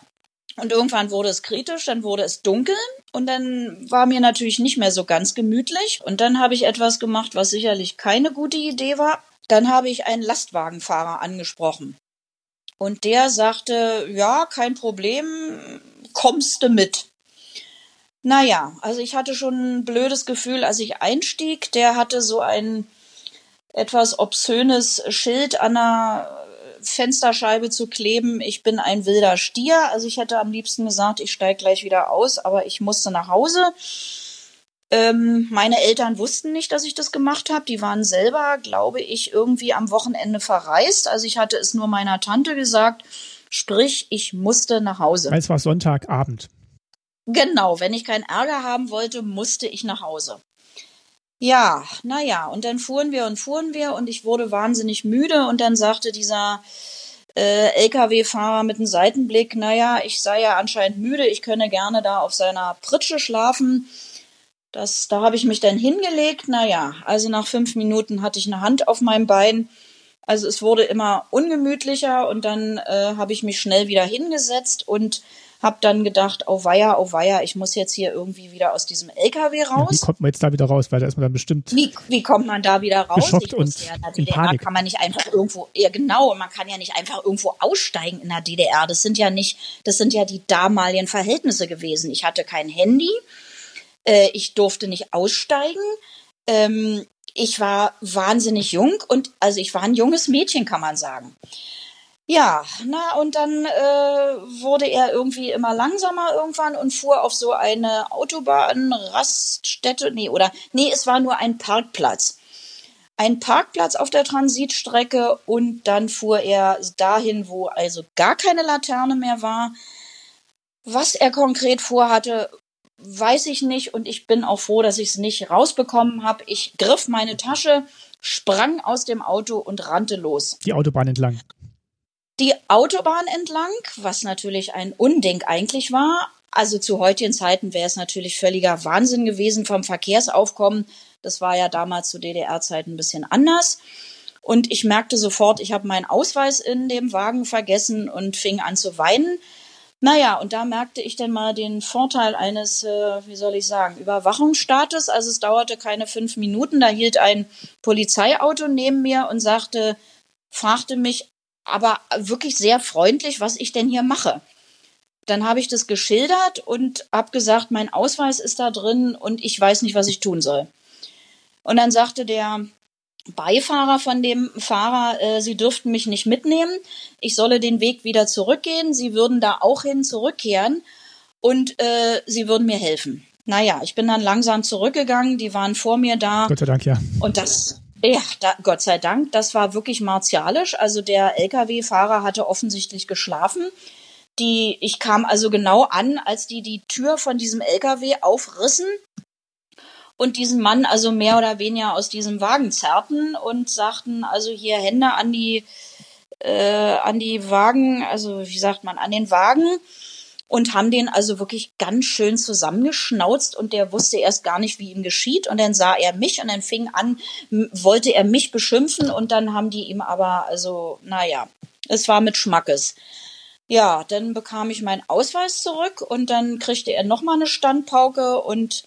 und irgendwann wurde es kritisch, dann wurde es dunkel und dann war mir natürlich nicht mehr so ganz gemütlich. Und dann habe ich etwas gemacht, was sicherlich keine gute Idee war. Dann habe ich einen Lastwagenfahrer angesprochen. Und der sagte, ja, kein Problem, kommst du mit. Naja, also ich hatte schon ein blödes Gefühl, als ich einstieg. Der hatte so ein etwas obszönes Schild an der Fensterscheibe zu kleben, ich bin ein wilder Stier. Also ich hätte am liebsten gesagt, ich steige gleich wieder aus, aber ich musste nach Hause. Ähm, meine Eltern wussten nicht, dass ich das gemacht habe. Die waren selber, glaube ich, irgendwie am Wochenende verreist. Also ich hatte es nur meiner Tante gesagt. Sprich, ich musste nach Hause. Es war Sonntagabend. Genau, wenn ich keinen Ärger haben wollte, musste ich nach Hause. Ja, naja, und dann fuhren wir und fuhren wir und ich wurde wahnsinnig müde und dann sagte dieser äh, LKW-Fahrer mit einem Seitenblick, naja, ich sei ja anscheinend müde, ich könne gerne da auf seiner Pritsche schlafen. Das, da habe ich mich dann hingelegt. Naja, also nach fünf Minuten hatte ich eine Hand auf meinem Bein. Also es wurde immer ungemütlicher und dann äh, habe ich mich schnell wieder hingesetzt und hab dann gedacht, oh weia, oh weia, ich muss jetzt hier irgendwie wieder aus diesem LKW raus. Ja, wie kommt man jetzt da wieder raus? Weil da ist man dann bestimmt. Wie, wie kommt man da wieder raus? Geschockt und ja, in der DDR Panik. kann man nicht einfach irgendwo, ja genau, man kann ja nicht einfach irgendwo aussteigen in der DDR. Das sind ja nicht, das sind ja die damaligen Verhältnisse gewesen. Ich hatte kein Handy, äh, ich durfte nicht aussteigen. Ähm, ich war wahnsinnig jung und also ich war ein junges Mädchen, kann man sagen. Ja, na und dann äh, wurde er irgendwie immer langsamer irgendwann und fuhr auf so eine Autobahnraststätte, nee, oder nee, es war nur ein Parkplatz. Ein Parkplatz auf der Transitstrecke und dann fuhr er dahin, wo also gar keine Laterne mehr war. Was er konkret vorhatte, weiß ich nicht und ich bin auch froh, dass ich es nicht rausbekommen habe. Ich griff meine Tasche, sprang aus dem Auto und rannte los. Die Autobahn entlang die Autobahn entlang, was natürlich ein Unding eigentlich war. Also zu heutigen Zeiten wäre es natürlich völliger Wahnsinn gewesen vom Verkehrsaufkommen. Das war ja damals zu DDR-Zeiten ein bisschen anders. Und ich merkte sofort, ich habe meinen Ausweis in dem Wagen vergessen und fing an zu weinen. Naja, und da merkte ich dann mal den Vorteil eines, äh, wie soll ich sagen, Überwachungsstaates. Also es dauerte keine fünf Minuten, da hielt ein Polizeiauto neben mir und sagte, fragte mich, aber wirklich sehr freundlich, was ich denn hier mache. Dann habe ich das geschildert und habe gesagt, mein Ausweis ist da drin und ich weiß nicht, was ich tun soll. Und dann sagte der Beifahrer von dem Fahrer, äh, sie dürften mich nicht mitnehmen, ich solle den Weg wieder zurückgehen, sie würden da auch hin zurückkehren und äh, sie würden mir helfen. Naja, ich bin dann langsam zurückgegangen, die waren vor mir da. Gott sei Dank, ja. Und das ja, da, Gott sei Dank, das war wirklich martialisch. Also der Lkw-Fahrer hatte offensichtlich geschlafen. Die, ich kam also genau an, als die die Tür von diesem Lkw aufrissen und diesen Mann also mehr oder weniger aus diesem Wagen zerrten und sagten also hier Hände an die äh, an die Wagen, also wie sagt man, an den Wagen und haben den also wirklich ganz schön zusammengeschnauzt und der wusste erst gar nicht, wie ihm geschieht und dann sah er mich und dann fing an, wollte er mich beschimpfen und dann haben die ihm aber, also, naja, es war mit Schmackes. Ja, dann bekam ich meinen Ausweis zurück und dann kriegte er nochmal eine Standpauke und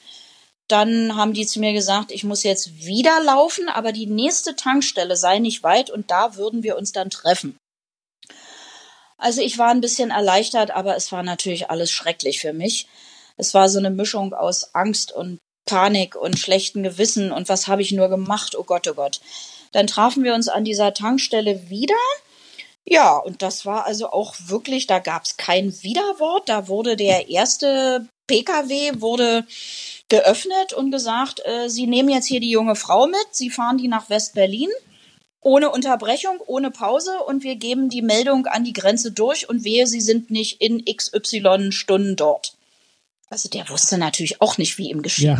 dann haben die zu mir gesagt, ich muss jetzt wieder laufen, aber die nächste Tankstelle sei nicht weit und da würden wir uns dann treffen. Also ich war ein bisschen erleichtert, aber es war natürlich alles schrecklich für mich. Es war so eine Mischung aus Angst und Panik und schlechten Gewissen und was habe ich nur gemacht? Oh Gott, oh Gott. Dann trafen wir uns an dieser Tankstelle wieder. Ja, und das war also auch wirklich, da gab es kein Widerwort. Da wurde der erste Pkw wurde geöffnet und gesagt, äh, Sie nehmen jetzt hier die junge Frau mit, Sie fahren die nach West-Berlin ohne Unterbrechung, ohne Pause und wir geben die Meldung an die Grenze durch und wehe, sie sind nicht in XY Stunden dort. Also der wusste natürlich auch nicht, wie ihm geschieht. Ja.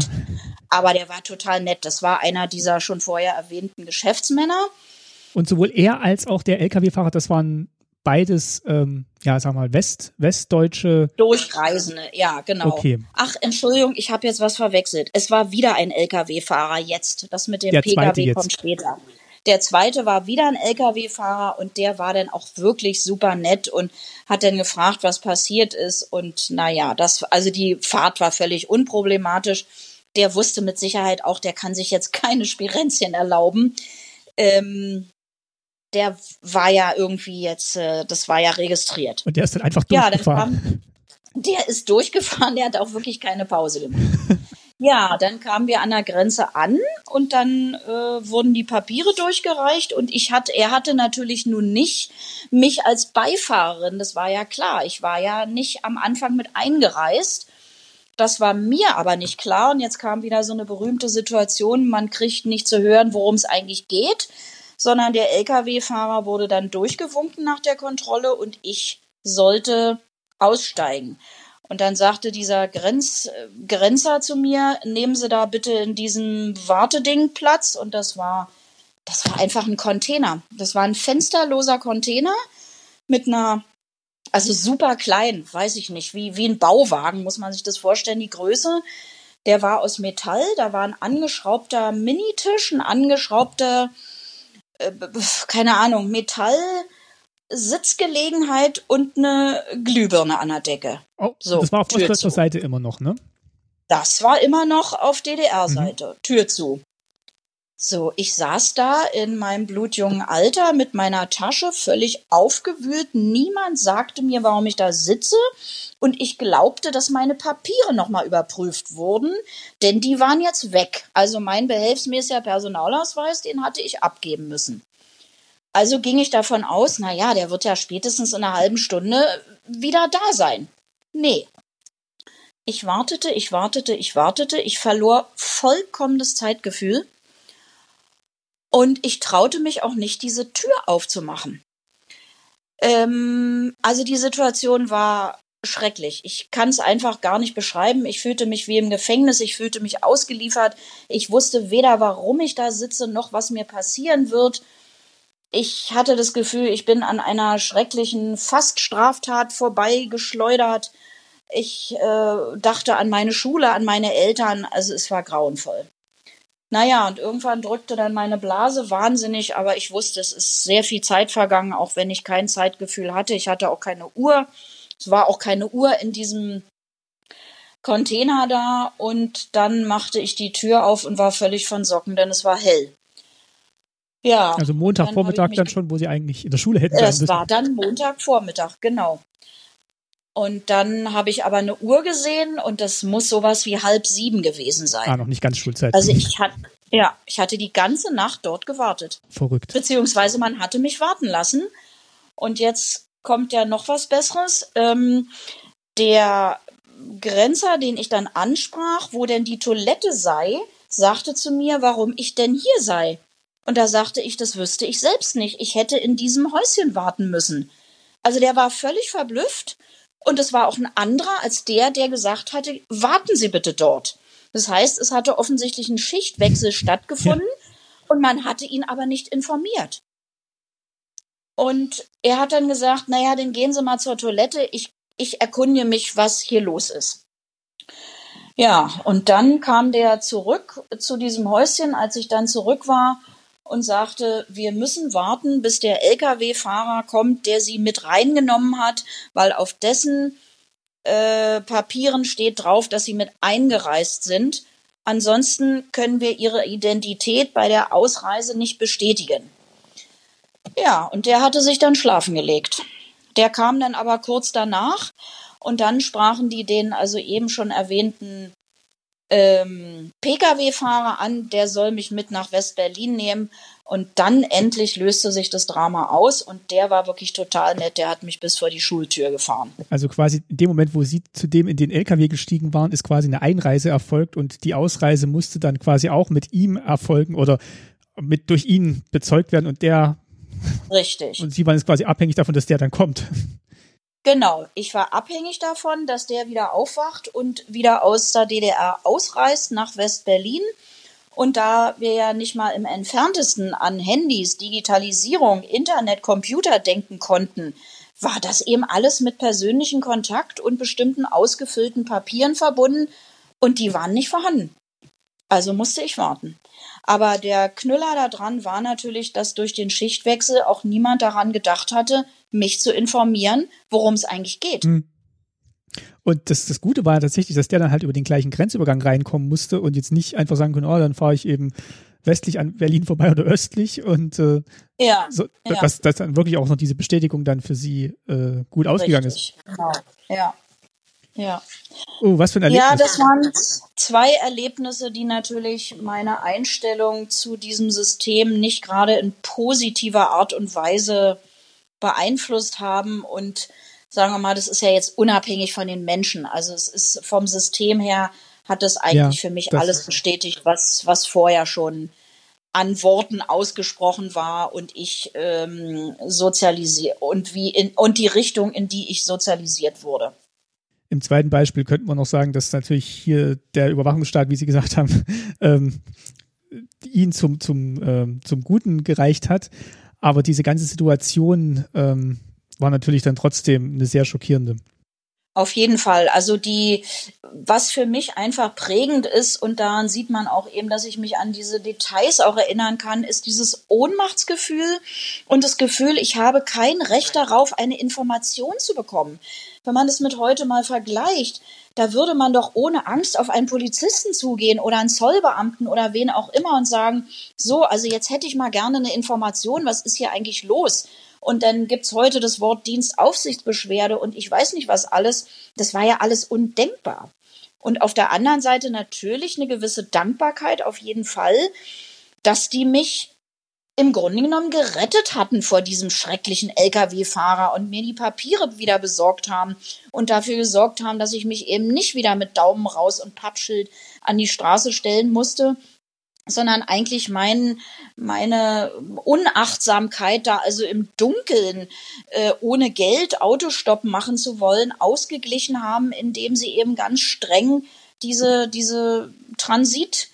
Aber der war total nett. Das war einer dieser schon vorher erwähnten Geschäftsmänner. Und sowohl er als auch der Lkw-Fahrer, das waren beides, ähm, ja, sag mal, West, westdeutsche. Durchreisende, ja, genau. Okay. Ach, Entschuldigung, ich habe jetzt was verwechselt. Es war wieder ein Lkw-Fahrer jetzt. Das mit dem der Pkw kommt später. Der zweite war wieder ein Lkw-Fahrer und der war dann auch wirklich super nett und hat dann gefragt, was passiert ist. Und naja, das, also die Fahrt war völlig unproblematisch. Der wusste mit Sicherheit auch, der kann sich jetzt keine Spirenzchen erlauben. Ähm, der war ja irgendwie jetzt, äh, das war ja registriert. Und der ist dann einfach durchgefahren. Ja, kam, der ist durchgefahren, der hat auch wirklich keine Pause gemacht. Ja, dann kamen wir an der Grenze an und dann äh, wurden die Papiere durchgereicht und ich hatte, er hatte natürlich nun nicht mich als Beifahrerin, das war ja klar. Ich war ja nicht am Anfang mit eingereist. Das war mir aber nicht klar und jetzt kam wieder so eine berühmte Situation, man kriegt nicht zu hören, worum es eigentlich geht, sondern der Lkw-Fahrer wurde dann durchgewunken nach der Kontrolle und ich sollte aussteigen. Und dann sagte dieser Grenz, Grenzer zu mir, nehmen Sie da bitte in diesem Warteding Platz. Und das war, das war einfach ein Container. Das war ein fensterloser Container mit einer, also super klein, weiß ich nicht, wie, wie ein Bauwagen, muss man sich das vorstellen, die Größe. Der war aus Metall, da war ein angeschraubter Minitisch, ein angeschraubter, äh, keine Ahnung, Metall, Sitzgelegenheit und eine Glühbirne an der Decke. Oh, so, das war auf ostdeutscher Seite immer noch, ne? Das war immer noch auf DDR-Seite. Mhm. Tür zu. So, ich saß da in meinem blutjungen Alter mit meiner Tasche völlig aufgewühlt. Niemand sagte mir, warum ich da sitze. Und ich glaubte, dass meine Papiere nochmal überprüft wurden, denn die waren jetzt weg. Also mein behelfsmäßiger Personalausweis, den hatte ich abgeben müssen. Also ging ich davon aus, na ja, der wird ja spätestens in einer halben Stunde wieder da sein. Nee. Ich wartete, ich wartete, ich wartete, ich verlor vollkommen das Zeitgefühl und ich traute mich auch nicht, diese Tür aufzumachen. Ähm, also die Situation war schrecklich. Ich kann es einfach gar nicht beschreiben. Ich fühlte mich wie im Gefängnis, ich fühlte mich ausgeliefert. Ich wusste weder, warum ich da sitze, noch was mir passieren wird ich hatte das Gefühl, ich bin an einer schrecklichen Faststraftat vorbeigeschleudert. Ich äh, dachte an meine Schule, an meine Eltern. Also es war grauenvoll. Naja, und irgendwann drückte dann meine Blase wahnsinnig, aber ich wusste, es ist sehr viel Zeit vergangen, auch wenn ich kein Zeitgefühl hatte. Ich hatte auch keine Uhr. Es war auch keine Uhr in diesem Container da. Und dann machte ich die Tür auf und war völlig von Socken, denn es war hell. Ja. Also Montagvormittag dann, dann schon, wo sie eigentlich in der Schule hätten. Es war dann Montagvormittag, genau. Und dann habe ich aber eine Uhr gesehen und das muss sowas wie halb sieben gewesen sein. Ah, noch nicht ganz Schulzeit. Also ich hatte, ja, ich hatte die ganze Nacht dort gewartet. Verrückt. Beziehungsweise man hatte mich warten lassen. Und jetzt kommt ja noch was Besseres. Ähm, der Grenzer, den ich dann ansprach, wo denn die Toilette sei, sagte zu mir, warum ich denn hier sei. Und da sagte ich, das wüsste ich selbst nicht. Ich hätte in diesem Häuschen warten müssen. Also der war völlig verblüfft. Und es war auch ein anderer als der, der gesagt hatte, warten Sie bitte dort. Das heißt, es hatte offensichtlich ein Schichtwechsel stattgefunden und man hatte ihn aber nicht informiert. Und er hat dann gesagt, naja, dann gehen Sie mal zur Toilette. Ich ich erkunde mich, was hier los ist. Ja, und dann kam der zurück zu diesem Häuschen, als ich dann zurück war und sagte, wir müssen warten, bis der Lkw-Fahrer kommt, der sie mit reingenommen hat, weil auf dessen äh, Papieren steht drauf, dass sie mit eingereist sind. Ansonsten können wir ihre Identität bei der Ausreise nicht bestätigen. Ja, und der hatte sich dann schlafen gelegt. Der kam dann aber kurz danach und dann sprachen die den also eben schon erwähnten ähm, Pkw-Fahrer an, der soll mich mit nach West-Berlin nehmen. Und dann endlich löste sich das Drama aus und der war wirklich total nett. Der hat mich bis vor die Schultür gefahren. Also quasi in dem Moment, wo Sie zudem in den LKW gestiegen waren, ist quasi eine Einreise erfolgt und die Ausreise musste dann quasi auch mit ihm erfolgen oder mit durch ihn bezeugt werden und der. Richtig. Und Sie waren jetzt quasi abhängig davon, dass der dann kommt. Genau, ich war abhängig davon, dass der wieder aufwacht und wieder aus der DDR ausreist nach West-Berlin. Und da wir ja nicht mal im entferntesten an Handys, Digitalisierung, Internet, Computer denken konnten, war das eben alles mit persönlichen Kontakt und bestimmten ausgefüllten Papieren verbunden und die waren nicht vorhanden. Also musste ich warten. Aber der Knüller daran war natürlich, dass durch den Schichtwechsel auch niemand daran gedacht hatte, mich zu informieren, worum es eigentlich geht. Hm. Und das, das Gute war tatsächlich, dass der dann halt über den gleichen Grenzübergang reinkommen musste und jetzt nicht einfach sagen konnte, oh, dann fahre ich eben westlich an Berlin vorbei oder östlich und äh, ja, so, ja. Dass, dass dann wirklich auch noch diese Bestätigung dann für sie äh, gut ausgegangen Richtig. ist. Genau. Ja. Ja. Oh, was für ein Erlebnis. Ja, das waren zwei Erlebnisse, die natürlich meine Einstellung zu diesem System nicht gerade in positiver Art und Weise beeinflusst haben und sagen wir mal, das ist ja jetzt unabhängig von den Menschen. Also es ist vom System her hat das eigentlich ja, für mich alles bestätigt, was, was vorher schon an Worten ausgesprochen war und ich ähm, sozialisiert und wie in und die Richtung, in die ich sozialisiert wurde. Im zweiten Beispiel könnten wir noch sagen, dass natürlich hier der Überwachungsstaat, wie Sie gesagt haben, ähm, ihn zum, zum, ähm, zum Guten gereicht hat. Aber diese ganze Situation ähm, war natürlich dann trotzdem eine sehr schockierende. Auf jeden Fall. Also die, was für mich einfach prägend ist und daran sieht man auch eben, dass ich mich an diese Details auch erinnern kann, ist dieses Ohnmachtsgefühl und das Gefühl, ich habe kein Recht darauf, eine Information zu bekommen. Wenn man das mit heute mal vergleicht, da würde man doch ohne Angst auf einen Polizisten zugehen oder einen Zollbeamten oder wen auch immer und sagen, so, also jetzt hätte ich mal gerne eine Information, was ist hier eigentlich los? Und dann gibt's heute das Wort Dienstaufsichtsbeschwerde und ich weiß nicht was alles. Das war ja alles undenkbar. Und auf der anderen Seite natürlich eine gewisse Dankbarkeit auf jeden Fall, dass die mich im Grunde genommen gerettet hatten vor diesem schrecklichen Lkw-Fahrer und mir die Papiere wieder besorgt haben und dafür gesorgt haben, dass ich mich eben nicht wieder mit Daumen raus und Pappschild an die Straße stellen musste, sondern eigentlich mein, meine Unachtsamkeit da also im Dunkeln äh, ohne Geld Autostopp machen zu wollen ausgeglichen haben, indem sie eben ganz streng diese diese Transit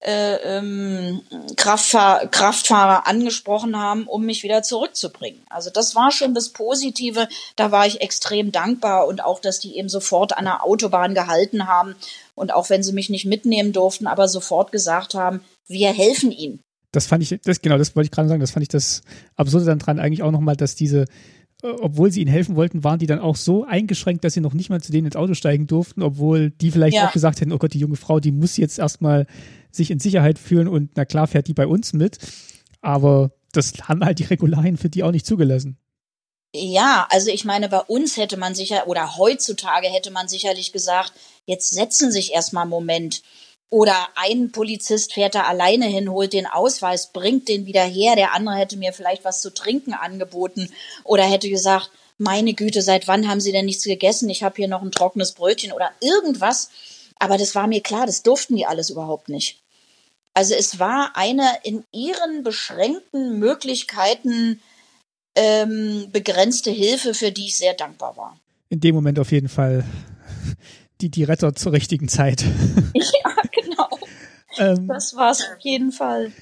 äh, ähm, Kraftfahr Kraftfahrer angesprochen haben, um mich wieder zurückzubringen. Also das war schon das Positive. Da war ich extrem dankbar und auch, dass die eben sofort an der Autobahn gehalten haben und auch wenn sie mich nicht mitnehmen durften, aber sofort gesagt haben, wir helfen ihnen. Das fand ich, das genau, das wollte ich gerade sagen. Das fand ich das Absurde dann dran eigentlich auch nochmal, dass diese äh, obwohl sie ihnen helfen wollten, waren die dann auch so eingeschränkt, dass sie noch nicht mal zu denen ins Auto steigen durften, obwohl die vielleicht ja. auch gesagt hätten, oh Gott, die junge Frau, die muss jetzt erstmal sich in Sicherheit fühlen und na klar fährt die bei uns mit. Aber das haben halt die Regularien für die auch nicht zugelassen. Ja, also ich meine, bei uns hätte man sicher, oder heutzutage hätte man sicherlich gesagt, jetzt setzen sich erstmal einen Moment. Oder ein Polizist fährt da alleine hin, holt den Ausweis, bringt den wieder her. Der andere hätte mir vielleicht was zu trinken angeboten oder hätte gesagt, meine Güte, seit wann haben Sie denn nichts gegessen? Ich habe hier noch ein trockenes Brötchen oder irgendwas. Aber das war mir klar, das durften die alles überhaupt nicht. Also es war eine in ihren beschränkten Möglichkeiten ähm, begrenzte Hilfe, für die ich sehr dankbar war. In dem Moment auf jeden Fall die, die Retter zur richtigen Zeit. Ja, genau. ähm, das war es auf jeden Fall.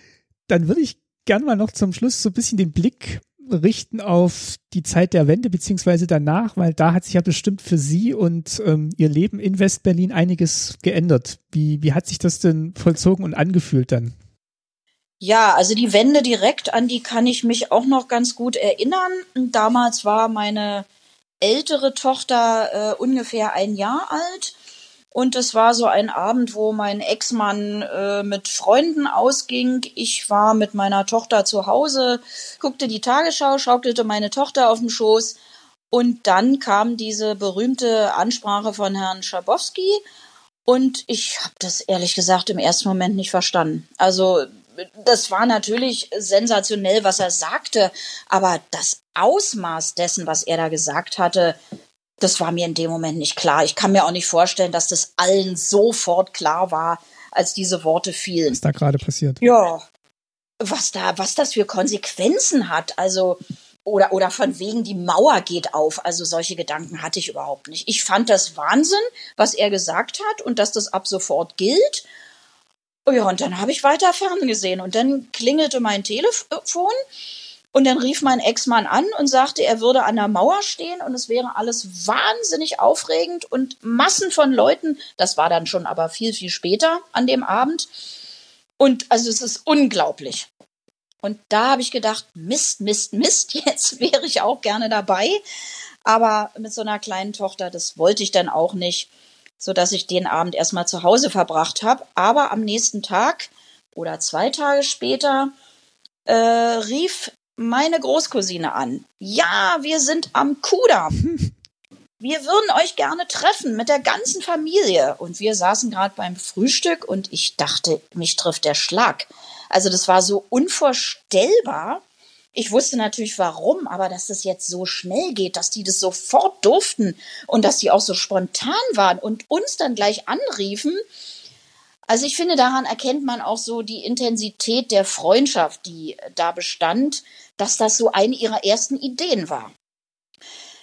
Dann würde ich gerne mal noch zum Schluss so ein bisschen den Blick richten auf die Zeit der Wende beziehungsweise danach, weil da hat sich ja bestimmt für Sie und ähm, Ihr Leben in Westberlin einiges geändert. Wie, wie hat sich das denn vollzogen und angefühlt dann? Ja, also die Wende direkt, an die kann ich mich auch noch ganz gut erinnern. Damals war meine ältere Tochter äh, ungefähr ein Jahr alt. Und es war so ein Abend, wo mein Ex-Mann äh, mit Freunden ausging. Ich war mit meiner Tochter zu Hause, guckte die Tagesschau, schaukelte meine Tochter auf dem Schoß. Und dann kam diese berühmte Ansprache von Herrn Schabowski. Und ich habe das ehrlich gesagt im ersten Moment nicht verstanden. Also das war natürlich sensationell, was er sagte, aber das Ausmaß dessen, was er da gesagt hatte, das war mir in dem Moment nicht klar. Ich kann mir auch nicht vorstellen, dass das allen sofort klar war, als diese Worte fielen. Was da gerade passiert. Ja. Was da, was das für Konsequenzen hat. Also, oder, oder von wegen die Mauer geht auf. Also solche Gedanken hatte ich überhaupt nicht. Ich fand das Wahnsinn, was er gesagt hat und dass das ab sofort gilt. Ja, und dann habe ich weiter ferngesehen und dann klingelte mein Telefon und dann rief mein Ex-Mann an und sagte, er würde an der Mauer stehen und es wäre alles wahnsinnig aufregend und Massen von Leuten. Das war dann schon aber viel, viel später an dem Abend. Und also es ist unglaublich. Und da habe ich gedacht, Mist, Mist, Mist, jetzt wäre ich auch gerne dabei. Aber mit so einer kleinen Tochter, das wollte ich dann auch nicht, sodass ich den Abend erstmal zu Hause verbracht habe. Aber am nächsten Tag oder zwei Tage später äh, rief meine Großcousine an. Ja, wir sind am Kudamm. Wir würden euch gerne treffen mit der ganzen Familie. Und wir saßen gerade beim Frühstück und ich dachte, mich trifft der Schlag. Also das war so unvorstellbar. Ich wusste natürlich warum, aber dass das jetzt so schnell geht, dass die das sofort durften und dass die auch so spontan waren und uns dann gleich anriefen, also ich finde, daran erkennt man auch so die Intensität der Freundschaft, die da bestand, dass das so eine ihrer ersten Ideen war.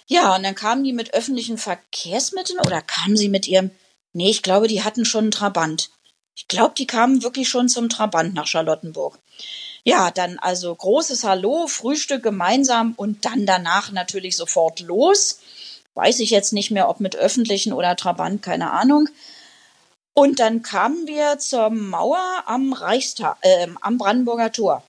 Ja, und dann kamen die mit öffentlichen Verkehrsmitteln oder kamen sie mit ihrem, nee, ich glaube, die hatten schon einen Trabant. Ich glaube, die kamen wirklich schon zum Trabant nach Charlottenburg. Ja, dann also großes Hallo, Frühstück gemeinsam und dann danach natürlich sofort los. Weiß ich jetzt nicht mehr, ob mit öffentlichen oder Trabant, keine Ahnung. Und dann kamen wir zur Mauer am Reichstag, äh, am Brandenburger Tor.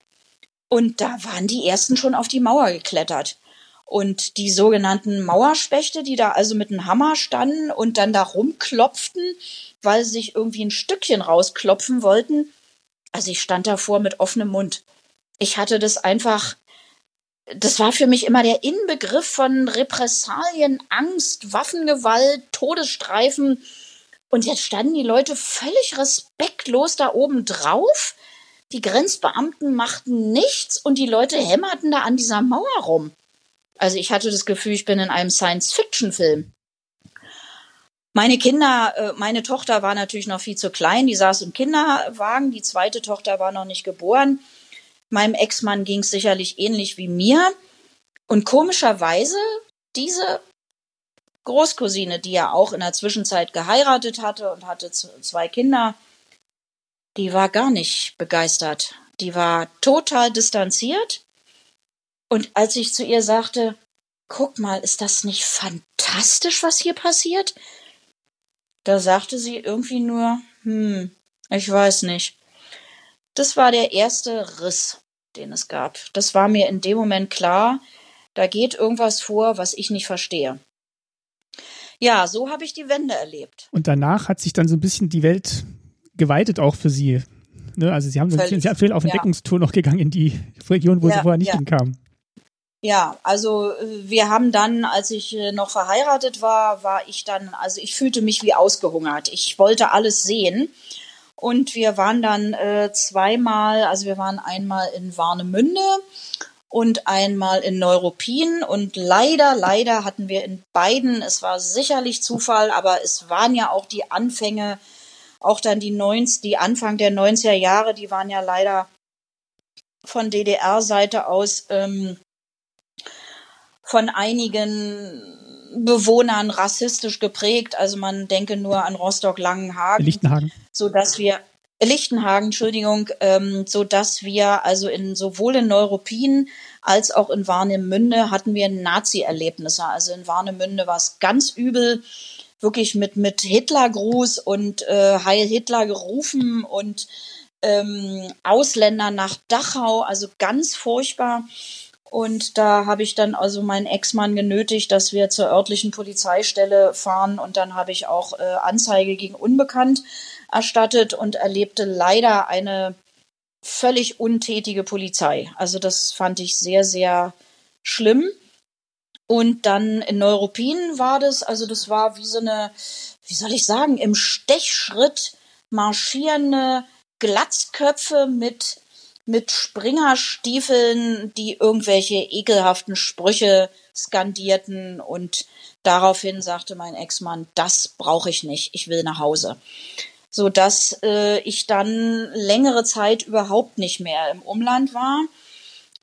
Und da waren die ersten schon auf die Mauer geklettert. Und die sogenannten Mauerspechte, die da also mit einem Hammer standen und dann da rumklopften, weil sie sich irgendwie ein Stückchen rausklopfen wollten. Also ich stand davor mit offenem Mund. Ich hatte das einfach, das war für mich immer der Inbegriff von Repressalien, Angst, Waffengewalt, Todesstreifen und jetzt standen die Leute völlig respektlos da oben drauf. Die Grenzbeamten machten nichts und die Leute hämmerten da an dieser Mauer rum. Also ich hatte das Gefühl, ich bin in einem Science-Fiction-Film. Meine Kinder, äh, meine Tochter war natürlich noch viel zu klein, die saß im Kinderwagen, die zweite Tochter war noch nicht geboren. Meinem Ex-Mann ging es sicherlich ähnlich wie mir. Und komischerweise, diese Großcousine, die ja auch in der Zwischenzeit geheiratet hatte und hatte zwei Kinder, die war gar nicht begeistert. Die war total distanziert. Und als ich zu ihr sagte, guck mal, ist das nicht fantastisch, was hier passiert? Da sagte sie irgendwie nur, hm, ich weiß nicht. Das war der erste Riss, den es gab. Das war mir in dem Moment klar, da geht irgendwas vor, was ich nicht verstehe. Ja, so habe ich die Wende erlebt. Und danach hat sich dann so ein bisschen die Welt geweitet auch für Sie. Ne? Also Sie haben so Völlig. viel auf Entdeckungstour ja. noch gegangen in die Region, wo ja, Sie vorher nicht ja. hinkamen. Ja, also äh, wir haben dann, als ich äh, noch verheiratet war, war ich dann, also ich fühlte mich wie ausgehungert. Ich wollte alles sehen. Und wir waren dann äh, zweimal, also wir waren einmal in Warnemünde und einmal in Neuruppin. Und leider, leider hatten wir in beiden, es war sicherlich Zufall, aber es waren ja auch die Anfänge, auch dann die 90, die Anfang der 90er Jahre, die waren ja leider von DDR-Seite aus ähm, von einigen Bewohnern rassistisch geprägt. Also man denke nur an Rostock-Langenhagen. Lichtenhagen. So dass wir, Lichtenhagen, Entschuldigung, ähm, so dass wir also in sowohl in Neuruppin als auch in Warnemünde hatten wir Nazi-Erlebnisse. Also in Warnemünde war es ganz übel, wirklich mit mit Hitlergruß und äh, Heil Hitler gerufen und ähm, Ausländer nach Dachau, also ganz furchtbar. Und da habe ich dann also meinen Ex-Mann genötigt, dass wir zur örtlichen Polizeistelle fahren. Und dann habe ich auch äh, Anzeige gegen Unbekannt erstattet und erlebte leider eine völlig untätige Polizei. Also das fand ich sehr, sehr schlimm. Und dann in Neuruppin war das, also das war wie so eine, wie soll ich sagen, im Stechschritt marschierende Glatzköpfe mit, mit Springerstiefeln, die irgendwelche ekelhaften Sprüche skandierten und daraufhin sagte mein Ex-Mann, das brauche ich nicht, ich will nach Hause so dass äh, ich dann längere Zeit überhaupt nicht mehr im Umland war.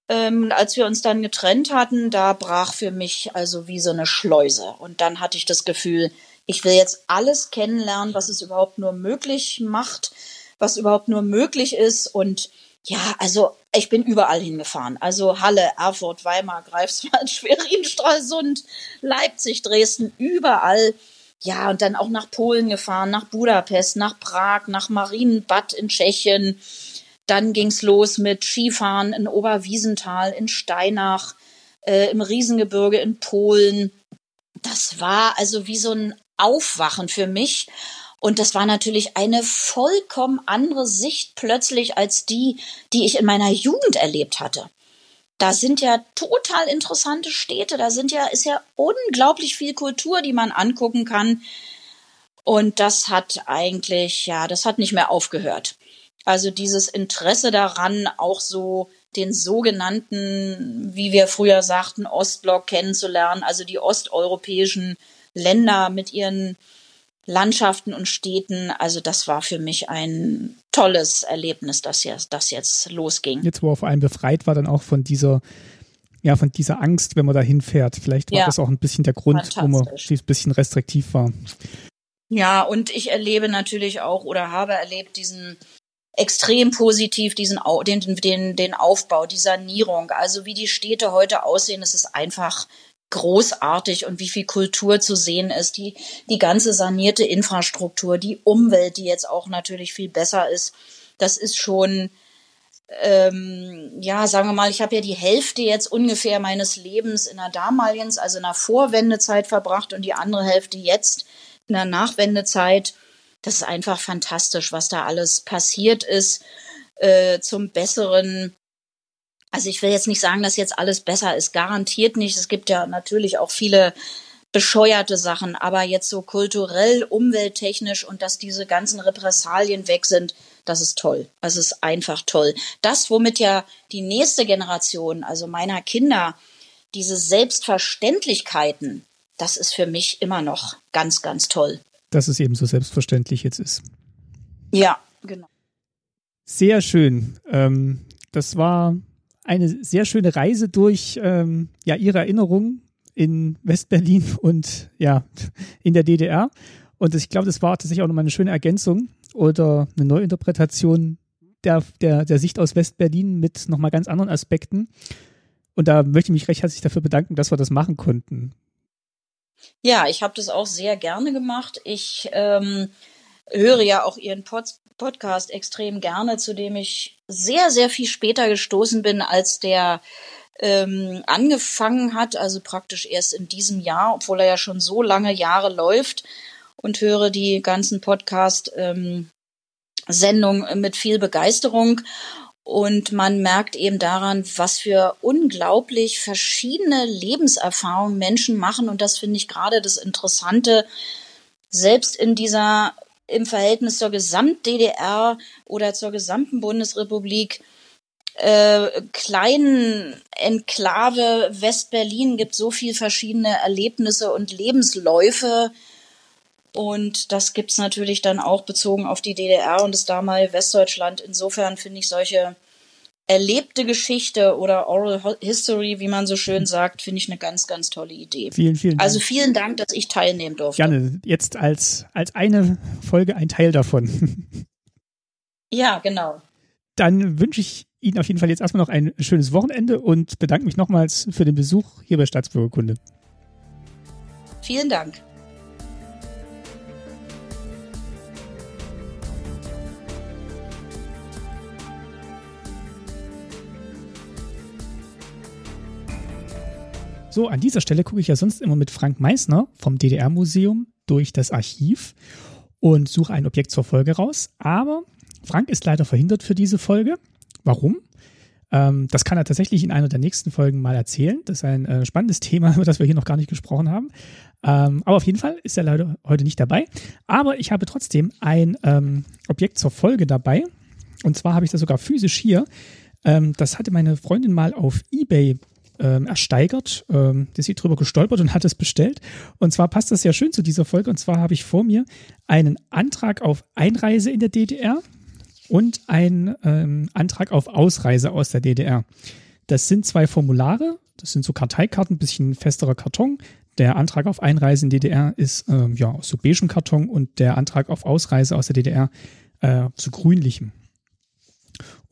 Ähm, als wir uns dann getrennt hatten, da brach für mich also wie so eine Schleuse. Und dann hatte ich das Gefühl, ich will jetzt alles kennenlernen, was es überhaupt nur möglich macht, was überhaupt nur möglich ist. Und ja, also ich bin überall hingefahren. Also Halle, Erfurt, Weimar, Greifswald, Schwerin, Stralsund, Leipzig, Dresden, überall ja, und dann auch nach Polen gefahren, nach Budapest, nach Prag, nach Marienbad in Tschechien. Dann ging's los mit Skifahren in Oberwiesenthal, in Steinach, äh, im Riesengebirge in Polen. Das war also wie so ein Aufwachen für mich. Und das war natürlich eine vollkommen andere Sicht plötzlich als die, die ich in meiner Jugend erlebt hatte da sind ja total interessante Städte, da sind ja, ist ja unglaublich viel Kultur, die man angucken kann. Und das hat eigentlich, ja, das hat nicht mehr aufgehört. Also dieses Interesse daran, auch so den sogenannten, wie wir früher sagten, Ostblock kennenzulernen, also die osteuropäischen Länder mit ihren Landschaften und Städten. Also das war für mich ein tolles Erlebnis, dass jetzt, das jetzt losging. Jetzt, wo auf einen befreit war, dann auch von dieser, ja, von dieser Angst, wenn man da hinfährt. Vielleicht war ja, das auch ein bisschen der Grund, wo man ein bisschen restriktiv war. Ja, und ich erlebe natürlich auch oder habe erlebt diesen extrem positiv diesen den, den, den Aufbau, die Sanierung. Also wie die Städte heute aussehen, das ist einfach großartig und wie viel Kultur zu sehen ist, die, die ganze sanierte Infrastruktur, die Umwelt, die jetzt auch natürlich viel besser ist. Das ist schon, ähm, ja, sagen wir mal, ich habe ja die Hälfte jetzt ungefähr meines Lebens in der damaligen, also in der Vorwendezeit verbracht und die andere Hälfte jetzt in der Nachwendezeit. Das ist einfach fantastisch, was da alles passiert ist äh, zum Besseren. Also ich will jetzt nicht sagen, dass jetzt alles besser ist, garantiert nicht. Es gibt ja natürlich auch viele bescheuerte Sachen, aber jetzt so kulturell, umwelttechnisch und dass diese ganzen Repressalien weg sind, das ist toll. Das ist einfach toll. Das, womit ja die nächste Generation, also meiner Kinder, diese Selbstverständlichkeiten, das ist für mich immer noch ganz, ganz toll. Dass es eben so selbstverständlich jetzt ist. Ja, genau. Sehr schön. Ähm, das war eine sehr schöne Reise durch ähm, ja, ihre Erinnerungen in Westberlin und ja, in der DDR. Und ich glaube, das war tatsächlich auch nochmal eine schöne Ergänzung oder eine Neuinterpretation der, der, der Sicht aus Westberlin mit nochmal ganz anderen Aspekten. Und da möchte ich mich recht herzlich dafür bedanken, dass wir das machen konnten. Ja, ich habe das auch sehr gerne gemacht. Ich ähm, höre ja auch Ihren Pod Podcast extrem gerne, zu dem ich sehr, sehr viel später gestoßen bin, als der ähm, angefangen hat, also praktisch erst in diesem Jahr, obwohl er ja schon so lange Jahre läuft und höre die ganzen Podcast-Sendungen ähm, mit viel Begeisterung. Und man merkt eben daran, was für unglaublich verschiedene Lebenserfahrungen Menschen machen. Und das finde ich gerade das Interessante, selbst in dieser im Verhältnis zur Gesamt-DDR oder zur gesamten Bundesrepublik äh, kleinen Enklave Westberlin gibt so viel verschiedene Erlebnisse und Lebensläufe. Und das gibt's natürlich dann auch bezogen auf die DDR und das damalige Westdeutschland. Insofern finde ich solche erlebte Geschichte oder Oral History, wie man so schön sagt, finde ich eine ganz, ganz tolle Idee. Vielen, vielen also Dank. Also vielen Dank, dass ich teilnehmen durfte. Gerne. Jetzt als, als eine Folge ein Teil davon. Ja, genau. Dann wünsche ich Ihnen auf jeden Fall jetzt erstmal noch ein schönes Wochenende und bedanke mich nochmals für den Besuch hier bei Staatsbürgerkunde. Vielen Dank. So, an dieser Stelle gucke ich ja sonst immer mit Frank Meissner vom DDR-Museum durch das Archiv und suche ein Objekt zur Folge raus. Aber Frank ist leider verhindert für diese Folge. Warum? Ähm, das kann er tatsächlich in einer der nächsten Folgen mal erzählen. Das ist ein äh, spannendes Thema, über das wir hier noch gar nicht gesprochen haben. Ähm, aber auf jeden Fall ist er leider heute nicht dabei. Aber ich habe trotzdem ein ähm, Objekt zur Folge dabei. Und zwar habe ich das sogar physisch hier. Ähm, das hatte meine Freundin mal auf eBay ähm, ersteigert. Ähm, ist sie drüber gestolpert und hat es bestellt. Und zwar passt das sehr schön zu dieser Folge. Und zwar habe ich vor mir einen Antrag auf Einreise in der DDR und einen ähm, Antrag auf Ausreise aus der DDR. Das sind zwei Formulare. Das sind so Karteikarten, ein bisschen festerer Karton. Der Antrag auf Einreise in die DDR ist ähm, ja aus so beigem Karton und der Antrag auf Ausreise aus der DDR äh, so grünlichem.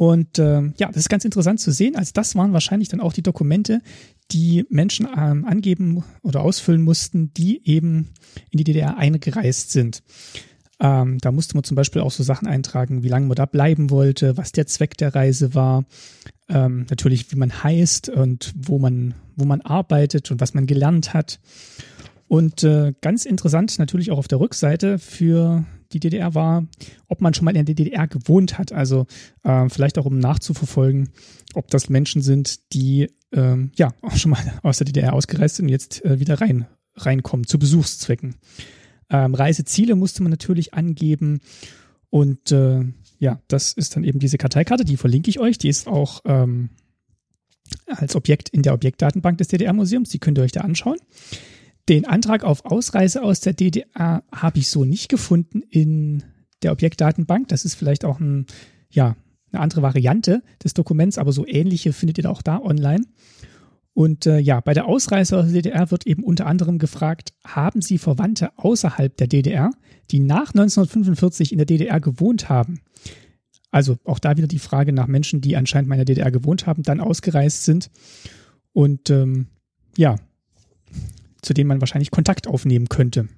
Und ähm, ja, das ist ganz interessant zu sehen. Also das waren wahrscheinlich dann auch die Dokumente, die Menschen ähm, angeben oder ausfüllen mussten, die eben in die DDR eingereist sind. Ähm, da musste man zum Beispiel auch so Sachen eintragen, wie lange man da bleiben wollte, was der Zweck der Reise war, ähm, natürlich wie man heißt und wo man, wo man arbeitet und was man gelernt hat. Und äh, ganz interessant natürlich auch auf der Rückseite für die DDR war, ob man schon mal in der DDR gewohnt hat. Also äh, vielleicht auch um nachzuverfolgen, ob das Menschen sind, die ähm, ja auch schon mal aus der DDR ausgereist sind und jetzt äh, wieder rein reinkommen zu Besuchszwecken. Ähm, Reiseziele musste man natürlich angeben und äh, ja, das ist dann eben diese Karteikarte, die verlinke ich euch. Die ist auch ähm, als Objekt in der Objektdatenbank des DDR-Museums. Die könnt ihr euch da anschauen. Den Antrag auf Ausreise aus der DDR habe ich so nicht gefunden in der Objektdatenbank. Das ist vielleicht auch ein, ja, eine andere Variante des Dokuments, aber so ähnliche findet ihr auch da online. Und äh, ja, bei der Ausreise aus der DDR wird eben unter anderem gefragt, haben Sie Verwandte außerhalb der DDR, die nach 1945 in der DDR gewohnt haben? Also auch da wieder die Frage nach Menschen, die anscheinend mal in der DDR gewohnt haben, dann ausgereist sind. Und ähm, ja, zu denen man wahrscheinlich Kontakt aufnehmen könnte.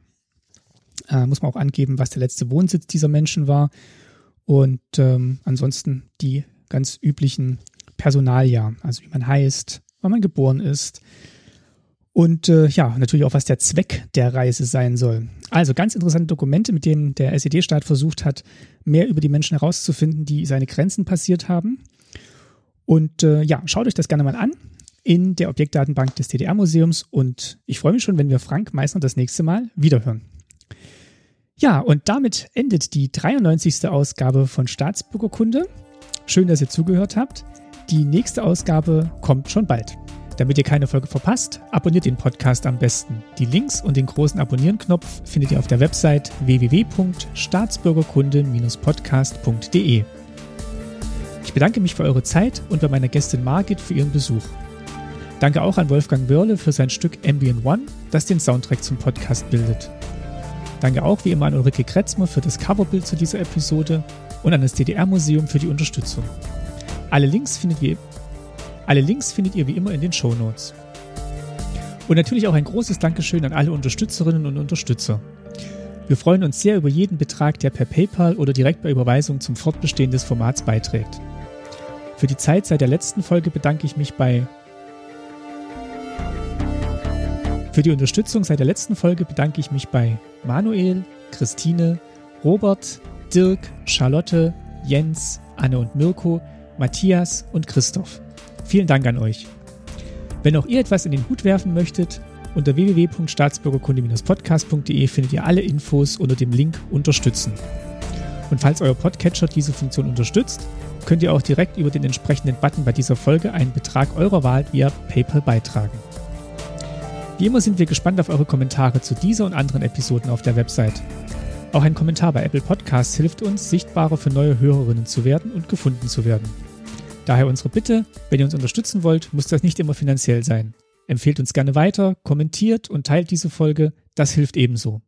Äh, muss man auch angeben, was der letzte Wohnsitz dieser Menschen war. Und ähm, ansonsten die ganz üblichen Personalia, also wie man heißt, wann man geboren ist. Und äh, ja, natürlich auch, was der Zweck der Reise sein soll. Also ganz interessante Dokumente, mit denen der SED-Staat versucht hat, mehr über die Menschen herauszufinden, die seine Grenzen passiert haben. Und äh, ja, schaut euch das gerne mal an in der Objektdatenbank des DDR-Museums und ich freue mich schon, wenn wir Frank Meissner das nächste Mal wiederhören. Ja, und damit endet die 93. Ausgabe von Staatsbürgerkunde. Schön, dass ihr zugehört habt. Die nächste Ausgabe kommt schon bald. Damit ihr keine Folge verpasst, abonniert den Podcast am besten. Die Links und den großen Abonnieren-Knopf findet ihr auf der Website www.staatsbürgerkunde-podcast.de. Ich bedanke mich für eure Zeit und bei meiner Gästin Margit für ihren Besuch. Danke auch an Wolfgang Wörle für sein Stück Ambient One, das den Soundtrack zum Podcast bildet. Danke auch wie immer an Ulrike Kretzmer für das Coverbild zu dieser Episode und an das DDR-Museum für die Unterstützung. Alle Links findet ihr, alle Links findet ihr wie immer in den Show Notes. Und natürlich auch ein großes Dankeschön an alle Unterstützerinnen und Unterstützer. Wir freuen uns sehr über jeden Betrag, der per PayPal oder direkt bei Überweisung zum Fortbestehen des Formats beiträgt. Für die Zeit seit der letzten Folge bedanke ich mich bei Für die Unterstützung seit der letzten Folge bedanke ich mich bei Manuel, Christine, Robert, Dirk, Charlotte, Jens, Anne und Mirko, Matthias und Christoph. Vielen Dank an euch. Wenn auch ihr etwas in den Hut werfen möchtet, unter www.staatsbürgerkunde-podcast.de findet ihr alle Infos unter dem Link Unterstützen. Und falls euer Podcatcher diese Funktion unterstützt, könnt ihr auch direkt über den entsprechenden Button bei dieser Folge einen Betrag eurer Wahl via PayPal beitragen. Wie immer sind wir gespannt auf eure Kommentare zu dieser und anderen Episoden auf der Website. Auch ein Kommentar bei Apple Podcasts hilft uns, sichtbarer für neue Hörerinnen zu werden und gefunden zu werden. Daher unsere Bitte, wenn ihr uns unterstützen wollt, muss das nicht immer finanziell sein. Empfehlt uns gerne weiter, kommentiert und teilt diese Folge, das hilft ebenso.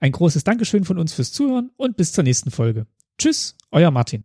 Ein großes Dankeschön von uns fürs Zuhören und bis zur nächsten Folge. Tschüss, euer Martin.